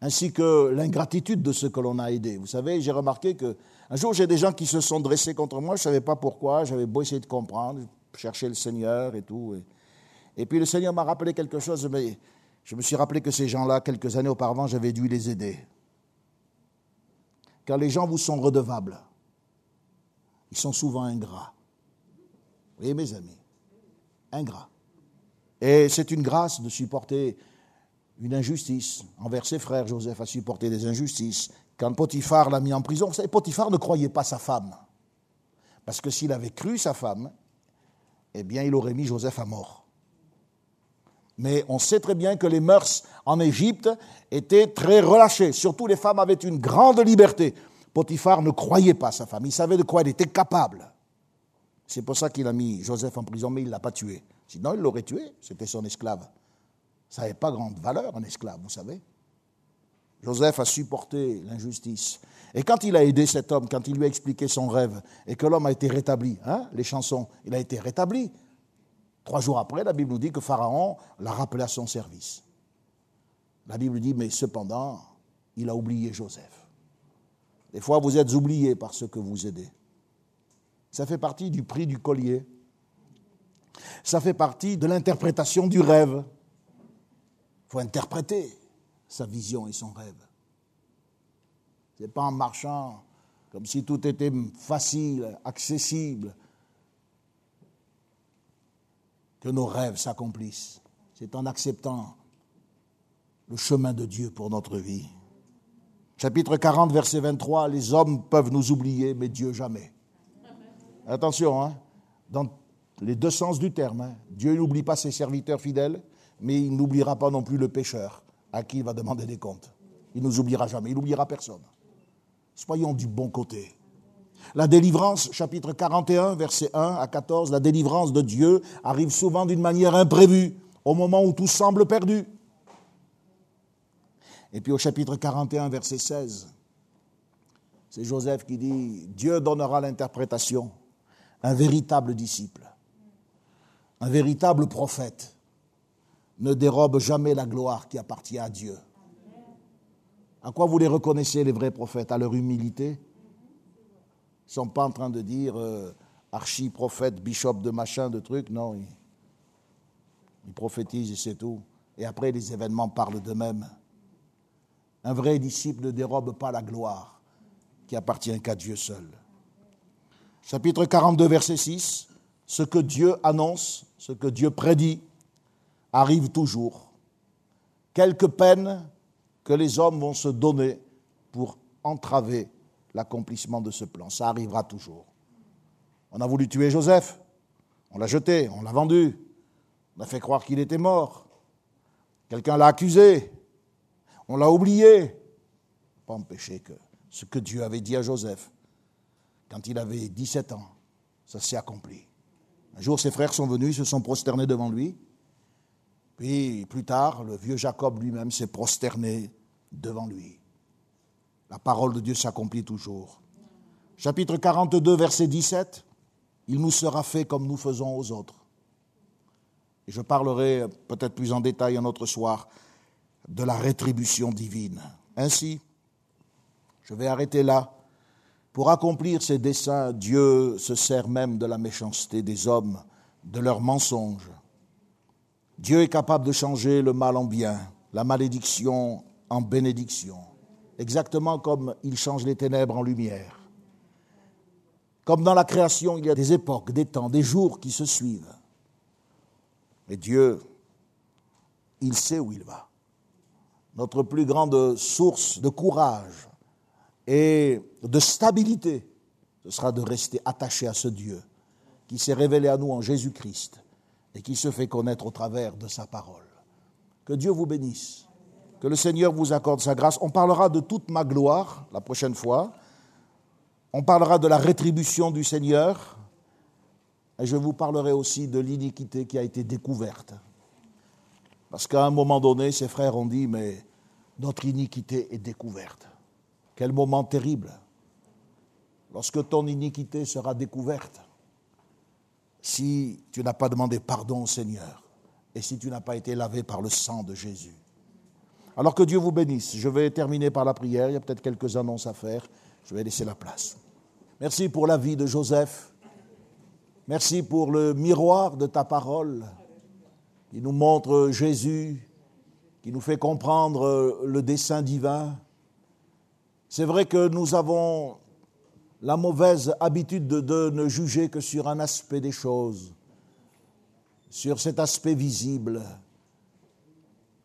S2: ainsi que l'ingratitude de ceux que l'on a aidés. Vous savez, j'ai remarqué que un jour j'ai des gens qui se sont dressés contre moi, je ne savais pas pourquoi, j'avais beau essayer de comprendre, chercher le Seigneur et tout. Et, et puis le Seigneur m'a rappelé quelque chose, mais je me suis rappelé que ces gens-là, quelques années auparavant, j'avais dû les aider. Car les gens vous sont redevables. Ils sont souvent ingrats. Vous voyez, mes amis, ingrats. Et c'est une grâce de supporter une injustice envers ses frères. Joseph a supporté des injustices. Quand Potiphar l'a mis en prison, vous savez, Potiphar ne croyait pas sa femme. Parce que s'il avait cru sa femme, eh bien, il aurait mis Joseph à mort. Mais on sait très bien que les mœurs en Égypte étaient très relâchées. Surtout, les femmes avaient une grande liberté. Potiphar ne croyait pas sa femme. Il savait de quoi elle était capable. C'est pour ça qu'il a mis Joseph en prison, mais il ne l'a pas tué. Sinon, il l'aurait tué. C'était son esclave. Ça n'avait pas grande valeur, un esclave, vous savez. Joseph a supporté l'injustice. Et quand il a aidé cet homme, quand il lui a expliqué son rêve, et que l'homme a été rétabli, hein, les chansons, il a été rétabli. Trois jours après, la Bible nous dit que Pharaon l'a rappelé à son service. La Bible dit, mais cependant, il a oublié Joseph. Des fois, vous êtes oubliés par ceux que vous aidez. Ça fait partie du prix du collier. Ça fait partie de l'interprétation du rêve. Il faut interpréter sa vision et son rêve. Ce n'est pas en marchant comme si tout était facile, accessible, que nos rêves s'accomplissent. C'est en acceptant le chemin de Dieu pour notre vie. Chapitre 40, verset 23, les hommes peuvent nous oublier, mais Dieu jamais. Attention, hein, dans les deux sens du terme, hein. Dieu n'oublie pas ses serviteurs fidèles, mais il n'oubliera pas non plus le pécheur à qui il va demander des comptes. Il ne nous oubliera jamais, il n'oubliera personne. Soyons du bon côté. La délivrance, chapitre 41, verset 1 à 14, la délivrance de Dieu arrive souvent d'une manière imprévue, au moment où tout semble perdu. Et puis au chapitre 41, verset 16, c'est Joseph qui dit, Dieu donnera l'interprétation, un véritable disciple, un véritable prophète ne dérobe jamais la gloire qui appartient à Dieu. À quoi vous les reconnaissez, les vrais prophètes? À leur humilité? Ils ne sont pas en train de dire euh, archi-prophète, bishop de machin, de trucs. Non, ils, ils prophétisent et c'est tout. Et après, les événements parlent d'eux-mêmes. Un vrai disciple ne dérobe pas la gloire qui appartient qu'à Dieu seul. Chapitre 42, verset 6. Ce que Dieu annonce, ce que Dieu prédit, arrive toujours. Quelques peines que les hommes vont se donner pour entraver l'accomplissement de ce plan. Ça arrivera toujours. On a voulu tuer Joseph, on l'a jeté, on l'a vendu, on a fait croire qu'il était mort. Quelqu'un l'a accusé, on l'a oublié. Pas empêcher que ce que Dieu avait dit à Joseph quand il avait 17 ans, ça s'est accompli. Un jour, ses frères sont venus, se sont prosternés devant lui. Puis plus tard, le vieux Jacob lui-même s'est prosterné devant lui. La parole de Dieu s'accomplit toujours. Chapitre 42, verset 17, Il nous sera fait comme nous faisons aux autres. Et je parlerai peut-être plus en détail un autre soir de la rétribution divine. Ainsi, je vais arrêter là. Pour accomplir ses desseins, Dieu se sert même de la méchanceté des hommes, de leurs mensonges Dieu est capable de changer le mal en bien, la malédiction en bénédiction, exactement comme il change les ténèbres en lumière. Comme dans la création, il y a des époques, des temps, des jours qui se suivent. Mais Dieu il sait où il va. Notre plus grande source de courage et de stabilité, ce sera de rester attaché à ce Dieu qui s'est révélé à nous en Jésus-Christ et qui se fait connaître au travers de sa parole. Que Dieu vous bénisse, que le Seigneur vous accorde sa grâce. On parlera de toute ma gloire la prochaine fois. On parlera de la rétribution du Seigneur. Et je vous parlerai aussi de l'iniquité qui a été découverte. Parce qu'à un moment donné, ses frères ont dit, mais notre iniquité est découverte. Quel moment terrible. Lorsque ton iniquité sera découverte, si tu n'as pas demandé pardon au Seigneur et si tu n'as pas été lavé par le sang de Jésus. Alors que Dieu vous bénisse. Je vais terminer par la prière. Il y a peut-être quelques annonces à faire. Je vais laisser la place. Merci pour la vie de Joseph. Merci pour le miroir de ta parole qui nous montre Jésus, qui nous fait comprendre le dessein divin. C'est vrai que nous avons la mauvaise habitude de, ne juger que sur un aspect des choses, sur cet aspect visible,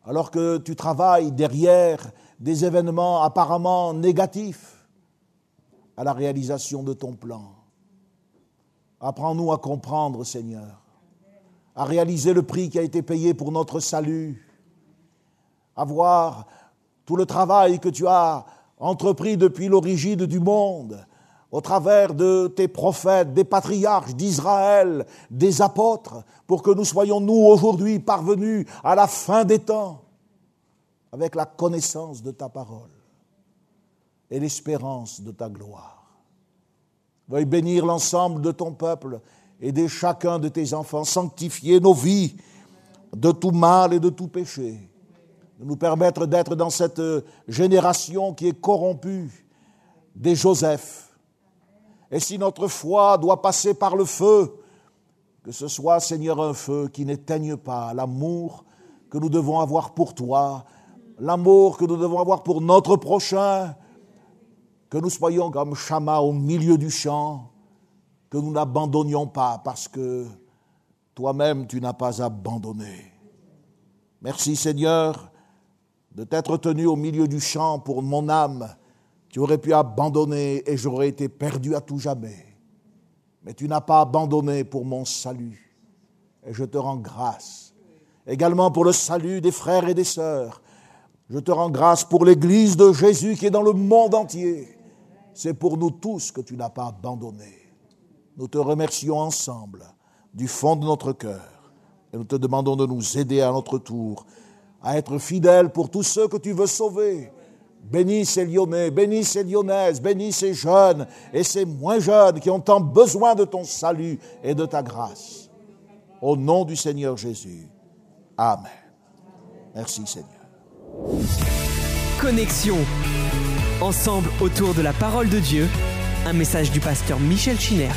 S2: alors que tu travailles derrière des événements apparemment négatifs à la réalisation de ton plan. Apprends-nous à comprendre, Seigneur, à réaliser le prix qui a été payé pour notre salut, à voir tout le travail que tu as entrepris depuis l'origine du monde, au travers de tes prophètes, des patriarches d'Israël, des apôtres, pour que nous soyons, nous, aujourd'hui, parvenus à la fin des temps, avec la connaissance de ta parole et l'espérance de ta gloire. Veuille bénir l'ensemble de ton peuple, aider chacun de tes enfants, sanctifier nos vies de tout mal et de tout péché, de nous permettre d'être dans cette génération qui est corrompue des Joseph, et si notre foi doit passer par le feu, que ce soit, Seigneur, un feu qui n'éteigne pas l'amour que nous devons avoir pour toi, l'amour que nous devons avoir pour notre prochain, que nous soyons comme Chama au milieu du champ, que nous n'abandonnions pas parce que toi-même tu n'as pas abandonné. Merci Seigneur de t'être tenu au milieu du champ pour mon âme tu aurais pu abandonner et j'aurais été perdu à tout jamais. Mais tu n'as pas abandonné pour mon salut. Et je te rends grâce. Également pour le salut des frères et des sœurs. Je te rends grâce pour l'Église de Jésus qui est dans le monde entier. C'est pour nous tous que tu n'as pas abandonné. Nous te remercions ensemble du fond de notre cœur. Et nous te demandons de nous aider à notre tour à être fidèles pour tous ceux que tu veux sauver Bénis ces Lyonnais, bénis ces Lyonnaises, bénis ces jeunes et ces moins jeunes qui ont tant besoin de ton salut et de ta grâce. Au nom du Seigneur Jésus. Amen. Merci Seigneur.
S1: Connexion. Ensemble autour de la parole de Dieu. Un message du pasteur Michel Chiner.